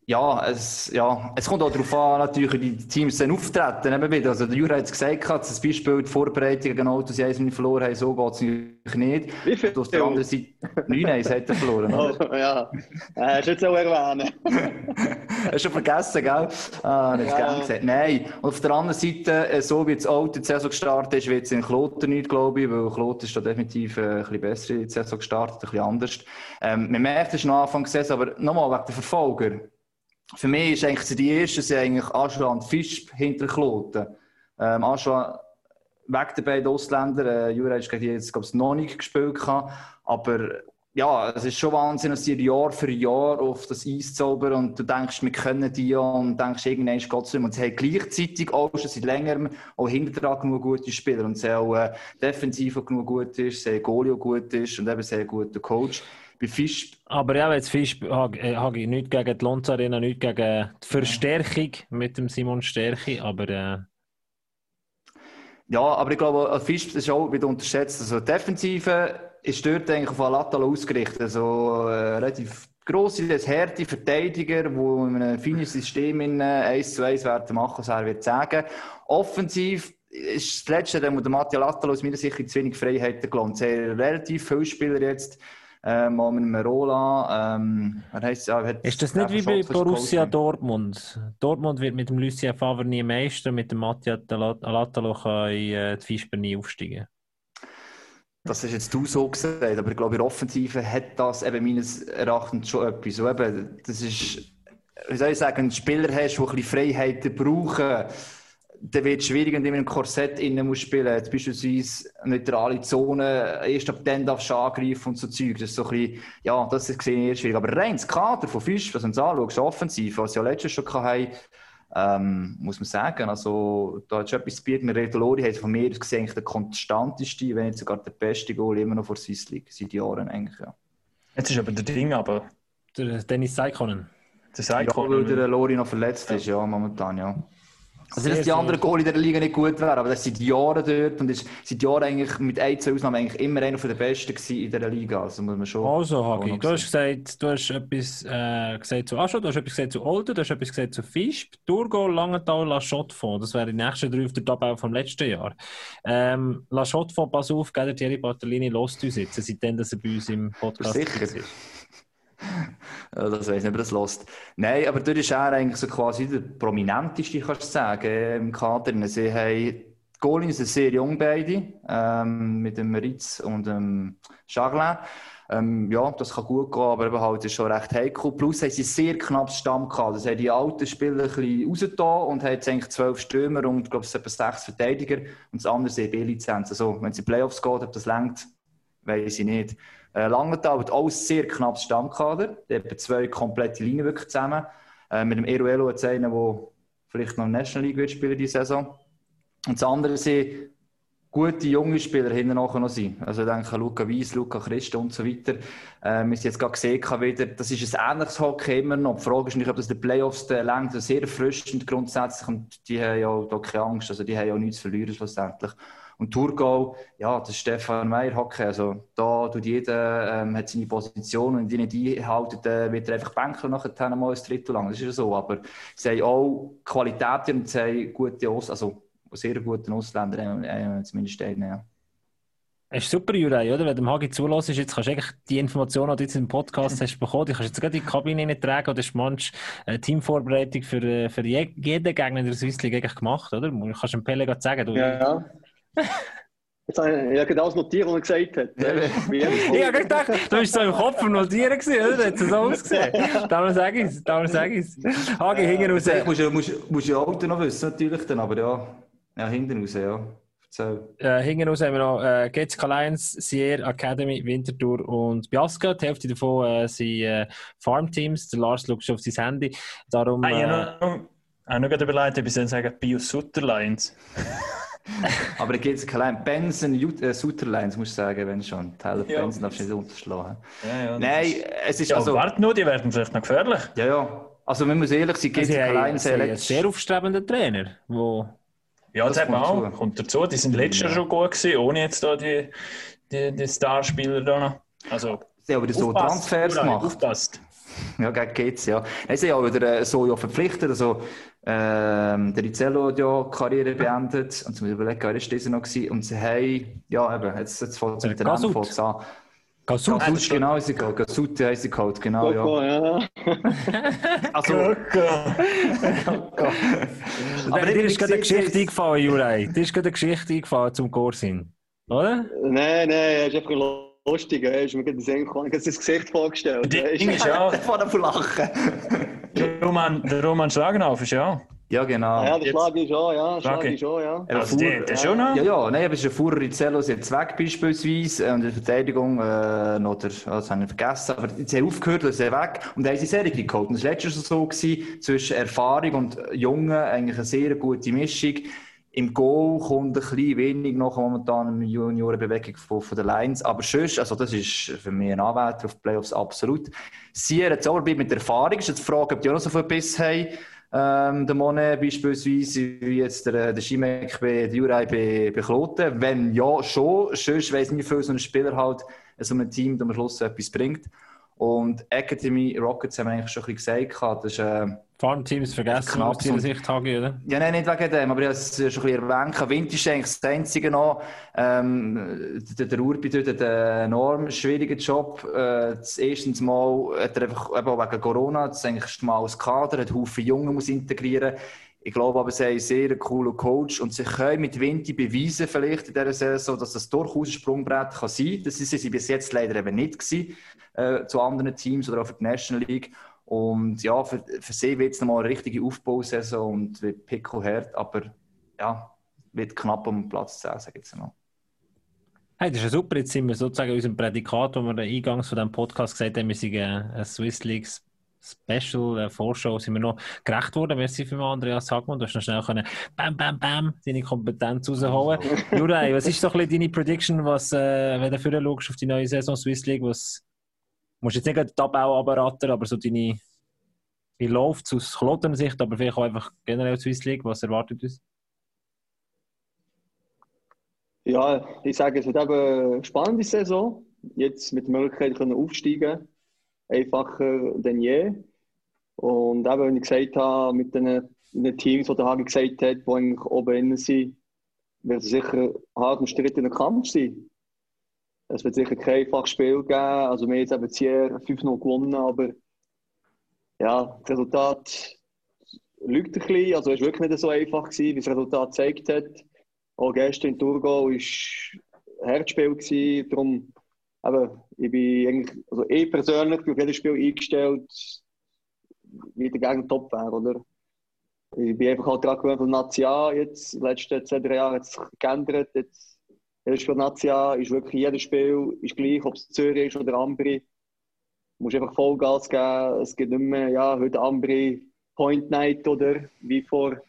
Ja, es, ja, es kommt auch darauf an, natürlich, wie die Teams dann auftreten. Eben wieder. Also, der Jura hat es gesagt, das Beispiel die Vorbereitung gegen Autos, die eins verloren haben, so geht es natürlich nicht. Wie viel? Auf der anderen Seite, 9-1 hat er verloren. oder? Oh, ja. Hast du jetzt auch erwähnen. Hast du schon vergessen, gell? Ah, nicht Ja. gesagt. Nein. Und auf der anderen Seite, äh, so wie das Auto die Saison gestartet ist, wird es in Kloten nicht, glaube ich, weil Kloten ist da definitiv äh, ein bisschen besser in die Saison gestartet, ein bisschen anders. Ähm, man merkt es schon am Anfang gesehen, aber nochmal wegen der Verfolger. Für mich ist eigentlich die erste sind eigentlich Aschua und Fisch hinter Kloten. Ähm, Aschua weg der beiden Ausländer. Äh, Jura hat jetzt, glaube ich, noch nicht gespielt. gehabt. Aber ja, es ist schon Wahnsinn, dass die Jahr für Jahr auf das Eis zaubern und du denkst, wir können die ja und denkst, irgendwann geht es. Und sie haben gleichzeitig auch schon seit längerem auch hinter dran genug gute Spieler und sie haben auch äh, defensiv genug gut ist, sie haben auch gut ist und eben sehr guter Coach. Bei Fisch Aber ja, jetzt Fisch, Hagi, äh, Hagi, nicht gegen die Lonz Arena, nicht gegen die Verstärkung mit dem Simon Stärki, aber äh, Ja, aber ich glaube, ein Fisch ist auch wieder unterschätzt. Also Defensive ist dort eigentlich auf Alatalo ausgerichtet. Also, äh, relativ grosse, harte Verteidiger, die in einem feinen System in, äh, 1 zu 1 werden machen, was er wird sagen. Offensiv ist das Letzte, der Mattia Latalo aus meiner Sicht zu wenig Freiheiten gelohnt. Sehr relativ viele Spieler jetzt, ähm, auch mit einem Rola. Ähm, heisst, ja, hat Ist das nicht wie bei Borussia Coaching. Dortmund? Dortmund wird mit dem Lucien Favre nie Meister, mit dem Mattia Alatalo kann äh, die Fisper nie aufsteigen. Das hast jetzt du so gesagt, aber ich glaube, in der Offensive hat das eben meines Erachtens schon etwas. So eben, das ist, wie soll ich sagen, einen Spieler hast, der ein bisschen Freiheiten brauchen, dann wird es schwierig, wenn du in einem Korsett innen musst spielen. Jetzt beispielsweise neutrale Zone, erst ab dann darfst du angreifen und so Zeug. Das ist so ein bisschen, ja, das ist gesehen eher schwierig. Aber rein das Kader von Fisch, was du uns anschaust, offensiv, was ja letztes schon hatten, ähm, muss man sagen, also da hat schon etwas bieten. Reto Lori hat von mir aus gesehen eigentlich der konstanteste, wenn nicht sogar der beste Goal immer noch vor Swiss League, seit Jahren eigentlich, ja. Jetzt ist aber der Ding, aber Der Dennis Seikonen. das Ja, weil der Lori noch verletzt ist, ja, momentan, ja. Also, dass die anderen Goalie in der Liga nicht gut wären, aber das ist seit Jahren dort und ist seit Jahren eigentlich mit ein, zwei Ausnahmen eigentlich immer einer der Besten in dieser Liga. Also muss man schon. Also, Hagi, du hast gesagt, du hast etwas äh, gesagt zu Aschot, du hast etwas gesagt zu Olden, du hast etwas gesagt zu Fisch, Thurgau, Langenthal, La Chaux-de-Fonds. Das wären die nächsten drei auf der Tabelle vom letzten Jahr. Ähm, La Chaux-de-Fonds, pass auf, gell, Thierry Bartolini lässt uns jetzt, seitdem dass er bei uns im Podcast Sicher. ist. Ja, das weiß nicht, ob das lässt. Nein, aber dort ist er eigentlich so quasi der prominenteste, kannst du sagen, im Kader. Sie haben, Goalies sind sehr jung beide, ähm, mit dem Ritz und dem Charlin. Ähm, ja, das kann gut gehen, aber eben halt ist schon recht heikel. Plus haben sie sehr knapp Stamm gehabt. Das haben die alten Spieler ein bisschen rausgetan und haben jetzt eigentlich zwölf Stürmer und, ich glaube, sind etwa sechs Verteidiger und das andere sind B-Lizenzen. Also, wenn es in Playoffs geht, ob das längt, weiß ich nicht. Äh, Langenthal hat auch sehr knappes Stammkader. Die haben zwei komplette Linien wirklich zusammen. Äh, mit dem Eruelo hat es einen, der vielleicht noch in der National League wird spielen diese Saison. Und das andere sind gute junge Spieler hinten nachher noch sein. Also ich denke Luca Weiss, Luca Christ und so weiter. Äh, wir haben jetzt gerade gesehen wieder, das ist ein ähnliches Hockey immer noch. Die Frage ist nicht, ob das den Playoffs längt. Sehr erfrischend grundsätzlich und die haben ja da keine Angst. Also die haben ja nichts zu verlieren schlussendlich. Und Thurgau, ja, das ist Stefan Meyer Hockey. Also da tut jeder, ähm, hat seine Position und wenn die nicht einhalten, dann wird er einfach Bänkel nachher mal ein Drittel lang. Das ist ja so. Aber sie haben auch Qualitäten und sie haben gute Aus also sehr gute Ausländer, äh, zumindest einen, ja. Es ist super, Jurei, oder? Wenn du dem Hagi zulässt, jetzt kannst du eigentlich die Informationen, die du jetzt im Podcast hast bekommen, die kannst du jetzt gerade in die Kabine hineintragen oder hast du manchmal eine Teamvorbereitung für, äh, für je- jeden Gegner in der Swiss League eigentlich gemacht, oder? Du kannst dem Pelle gerade sagen, du, Ja. Jetzt habe ich gerade alles notiert, was er gesagt hat. Ich habe gedacht, du bist so im Kopf am Notieren gewesen, oder? Das hat so ausgesehen. Darum sage ich es, darum sage ich es. Hagi, hinten raus. Musst, ja- musst, musst ja Alter noch wissen, natürlich dann, aber ja, ja hinten raus, ja. Erzähl. Äh, hinten raus haben wir noch äh, GZK Lions, Sierra Academy, Winterthur und Biasca. Die Hälfte davon äh, sind äh, Farmteams. Der Lars schaut schon auf sein Handy. Darum, Ah, ich äh, habe noch, auch noch überlegt, ob ich sagen Bios Sutter Lions. Aber da geht es kein Benson, äh, Suterlines, musst du sagen, wenn schon. Teil Ja. Benson darfst du nicht unterschlagen. Ja, ja, Nein, es ist Ja, also. warte nur, die werden vielleicht noch gefährlich. Ja, ja. Also, man muss ehrlich sein, sie GZK haben, Lions sie haben haben einen letzt- sehr aufstrebenden Trainer, wo Ja, Das das, kommt auch. dazu. Kommt dazu. Die sind letztes Jahr schon gut gewesen, ohne jetzt da die, die, die Starspieler da noch. Also, haben wieder so Transfers gemacht. Aufpasst. Ja, gegen geht's, ja. Nein, sie haben auch wieder äh, so ja verpflichtet. Also, ähm, der Rizello hat ja die Karriere beendet. Und zum überlegen, wer ist dieser noch gewesen? Und sie haben, ja, eben, jetzt, jetzt fängt es Der mit den Namen an. Gasut. Gasut, genau, ist geholt. Gasut haben sie geholt, genau, ja. Coco, ja. Also, Aber dir ist gerade eine Geschichte eingefallen, Jurei. Dir ist gerade eine Geschichte eingefallen zum Gorsin. Oder? Nein, nein, er ist einfach lustig. Er ist mir gerade ich habe das Gesicht vorgestellt. Ding du? ist ja, von dem Lachen. der Roman, der Roman Schlagnauf ist ja. Ja, genau. Ja, der Schlag ist schon, ja. Schlag Schlag. ist schon, ja. Also, Fuhr- der, der schon noch. Ja, ja, nein, aber es ist ein Fuhrer Rizello ist jetzt weg beispielsweise und in der Verteidigung äh, noch der, oh, das habe ich vergessen, aber jetzt haben aufgehört, ist er weg und dann haben sie Serie geholt. Und das war letztes Jahr so gewesen, zwischen Erfahrung und Jungen, eigentlich eine sehr gute Mischung. Im Goal kommt ein bisschen wenig noch momentan eine Juniorenbewegung von, den Lions, aber sonst, also das ist für mich ein Anwärter auf die Playoffs absolut. Sie jetzt aber mit der Erfahrung, ist jetzt die Frage, ob die auch noch so viel Biss haben. Ähm, der Monet beispielsweise, wie jetzt der, der Schimek bei der Jurei bei, Kloten. Wenn ja, schon. Sonst weiss nicht, wie viel so ein Spieler halt so einem Team, das am Schluss etwas bringt. Und Academy Rockets haben wir eigentlich schon ein bisschen gesagt. Das ist, äh, Farmteams vergessen, aus deiner Sicht, Hagi, oder? ja, nein, nicht wegen dem, aber ich habe es schon ein bisschen erwähnt. Wind ist eigentlich das Einzige noch. Ähm, der, der Urbi tut einen enorm schwierigen Job. Äh, das erstens Mal hat er einfach eben wegen Corona, das ist eigentlich mal als Kader, hat Haufen Junge muss integrieren. Ich glaube aber, sie haben einen sehr coolen Coach und sie können mit Vinti beweisen, vielleicht in dieser Saison, dass das durchaus ein Sprungbrett kann sein kann. Das ist sie bis jetzt leider eben nicht gewesen, äh, zu anderen Teams oder auch für die National League. Und ja, für, für sie wird es nochmal eine richtige Aufbausaison und wird pickel hart, aber ja, wird knapp um Platz 10, sage ich jetzt mal. Hey, das ist ja super. Jetzt sind wir sozusagen in unserem Prädikat, wo wir eingangs von diesem Podcast gesagt haben, wir sind äh, ein Swiss League Special äh, Vorschau, sind wir noch gerecht worden. Merci für Andreas Hagmann. Du hast noch schnell können, bam, bam, bam, deine Kompetenz rausholen. Juraj, was ist so ein bisschen deine Prediction, was, äh, wenn du vorher schaust auf die neue Saison Swiss League, was, musst jetzt nicht den Abbau abraten, aber so deine, wie läuft es aus Klottensicht, aber vielleicht auch einfach generell Swiss League, was erwartet uns? Ja, ich sage, es wird eben eine spannende Saison. Jetzt mit der Möglichkeit können aufsteigen. Einfacher denn je. Und eben, wie ich gesagt habe, mit den, den Teams, die der Hagi gesagt hat, die eigentlich oben innen sind, wird es sicher hart umstrittener Kampf sein. Es wird sicher kein einfaches Spiel geben. Also, wir jetzt eben hier 5-0 gewonnen, aber ja, das Resultat lügt ein bisschen. Also, es war wirklich nicht so einfach, gewesen, wie das Resultat gezeigt hat. Auch gestern in Thurgau war ein Herzspiel. Darum, eben, ich bin eigentlich, also ich persönlich bin auf jedes Spiel eingestellt, wie der Gegner top wäre, oder? Ich bin einfach halt dran gewöhnt von Nazia jetzt, in den letzten zwei, drei Jahren hat es geändert. Jetzt, jedes Spiel Nazia ist wirklich jedes Spiel ist gleich, ob es Zürich ist oder Ambri. Du musst einfach Vollgas geben. Es gibt nicht mehr, ja, heute Ambri Point Night oder wie vor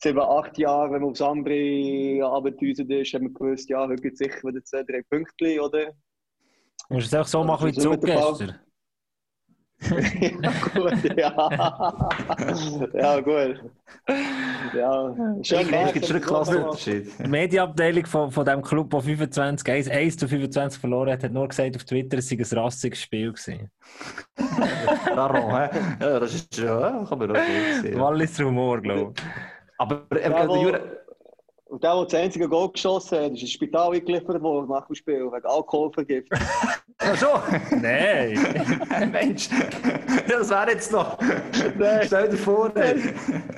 sieben, acht Jahren, wenn man aufs Ambri abgedüset ist, haben wir gewusst, ja, heute gibt es sicher wieder zwei, drei Punkte, oder? Du musst es auch so machen wie Das ist Zug nicht der Fall. gestern. Ja, gut, ja. ja, gut. Ja, schön Es gibt schon einen Klassenunterschied. Die Medienabteilung von, von diesem Club, der 25, 1, 1 zu 25 verloren hat, hat nur gesagt auf Twitter, es sei ein rassiges Spiel gewesen. Darum, hä? Ja, das ist schon, ja, kann man auch sehen. Walliser Humor, glaube ich. Aber eben, Ja, der wo- Jura, Und der, der das einzige Goal geschossen hat, ist ins Spital eingeliefert worden nach dem Spiel, wegen Alkoholvergiftung. Ach so, Nein! Mensch, das wäre jetzt noch. Stell dir vor, ey.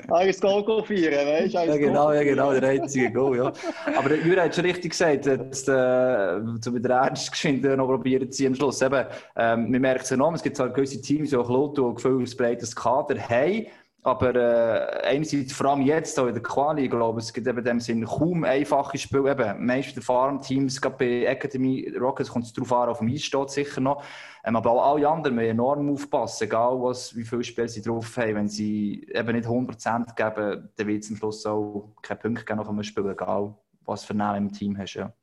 Ah, das Goal go feiern, weißt du? Ja, genau, ja, genau, der einzige Goal, ja. Aber der Jura hat schon richtig gesagt, jetzt, äh, zu mit der Ernst geschwind noch probieren zu ziehen am Schluss. Eben, ähm, man merkt es enorm, es gibt zwar gewisse Teams, die auch Lotto und gefühlt breites Kader haben, aber äh, einerseits, vor allem jetzt auch in der Quali, ich glaube, es gibt eben in dem Sinn kaum einfache Spiele. Eben, meist der Farmteams, gerade bei Academy Rockets kommt es darauf an, auf dem Eis steht sicher noch. Ähm, aber auch alle anderen müssen enorm aufpassen, egal was, wie viele Spiele sie drauf haben. Wenn sie eben nicht 100% geben, dann wird es am Schluss auch keine Punkte geben nach einem Spiel, egal was für Namen im Team hast. Ja.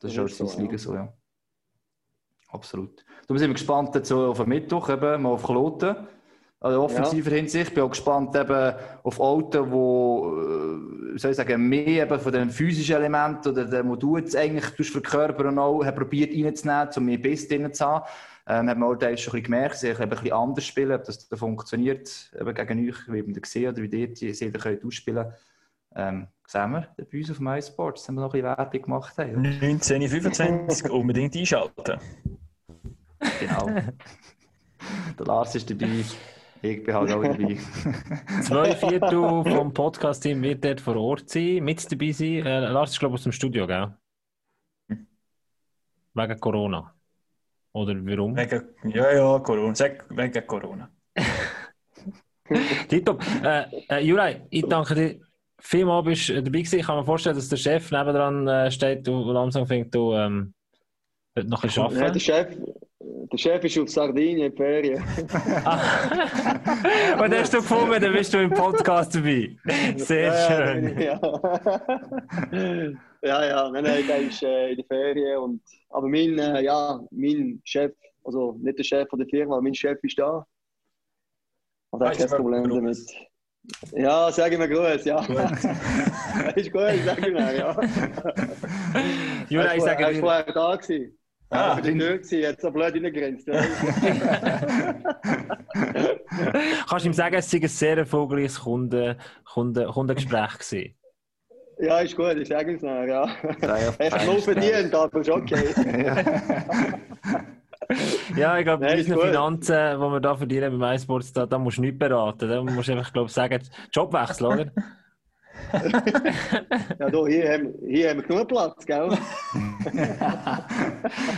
Das ist auch so, Liga ja. so, ja. Absolut. Du sind wir gespannt so auf den Mittwoch, eben, mal auf Kloten. Also offensiver Hinsicht. Ich bin auch gespannt eben auf Autos, wo, äh, wie soll ich sagen, mehr eben von den physischen Elementen oder dem, wo du jetzt eigentlich verkörpern auch, hat probiert reinzunehmen, um mehr Biss drin zu haben. Ähm, hat man auch teils schon ein bisschen gemerkt, sie ein bisschen anders spielen, ob das da funktioniert, eben gegen euch, wie man gesehen oder wie ihr die da könnt ausspielen ähm, sehen wir bei uns auf MySports, haben wir noch ein bisschen Werbung gemacht. Haben. 1925 unbedingt einschalten. Genau. Der Lars ist dabei, ich bin halt auch dabei. Zwei Viertel vom Podcast-Team wird dort vor Ort sein, mit dabei sein. Äh, Lars ist, glaube ich, aus dem Studio, gell? Wegen Corona. Oder warum? Wegen, ja, ja, Corona. Sag wegen Corona. Tipptopp. Äh, äh, Juraj, ich danke dir vielmals, bist du dabei gewesen. Ich kann mir vorstellen, dass der Chef nebendran äh, steht und langsam fängt, du ähm, heute noch ein bisschen Ja, der, arbeiten. Chef, der Chef ist auf Sardinien in Ferien. Und hast du gefunden, dann bist du im Podcast dabei. Sehr Ja, schön. Ja, ja, ja. Nein, nein, der ist äh, in der Ferien. Und, aber mein, äh, ja, mein Chef, also nicht der Chef von der Firma, mein Chef ist da. Ah, ich habe kein Problem damit. Ja, sag mir Gruß, ja. ist gut, sag ich mir, ja. Juraj, ich Er sage war dir, vorher da gewesen. Ah, ich bin durch gewesen, jetzt so blöd reingegrenzt. Ja. Kannst du ihm sagen, es war ein sehr erfolgreiches Kunden, Kunden, Kundengespräch gewesen? ja, ist gut, ich sage es noch, ja. Echt keinen nur verdient, aber ist okay. Ja, ich glaube, bei unseren. Finanzen, die wir da verdienen beim iSports, da, da musst du nichts beraten. Da musst du einfach, glaube ich, sagen, Jobwechsel, oder? Ja, da, hier, haben, hier haben wir genug Platz, gell?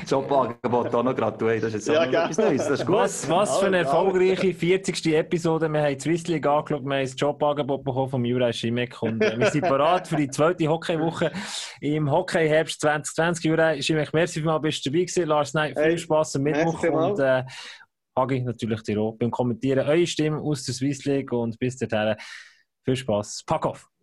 Jobangebot auch noch gerade. Das ist jetzt Ja, etwas. Neues. Das ist gut. Was, was für eine erfolgreiche 40. Episode. Wir haben die Swiss League angeschaut, wir haben das Jobangebot bekommen von Juraj Schimek und äh, wir sind bereit für die zweite Hockeywoche im Hockey-Herbst 2020. Juraj Schimek, merci vielmals, bist du dabei gewesen. Lars Nein, viel Spass am Mittwoch und äh, Hagi natürlich dir auch beim Kommentieren. Eure Stimme aus der Swiss League und bis dahin viel Spass. Pack auf!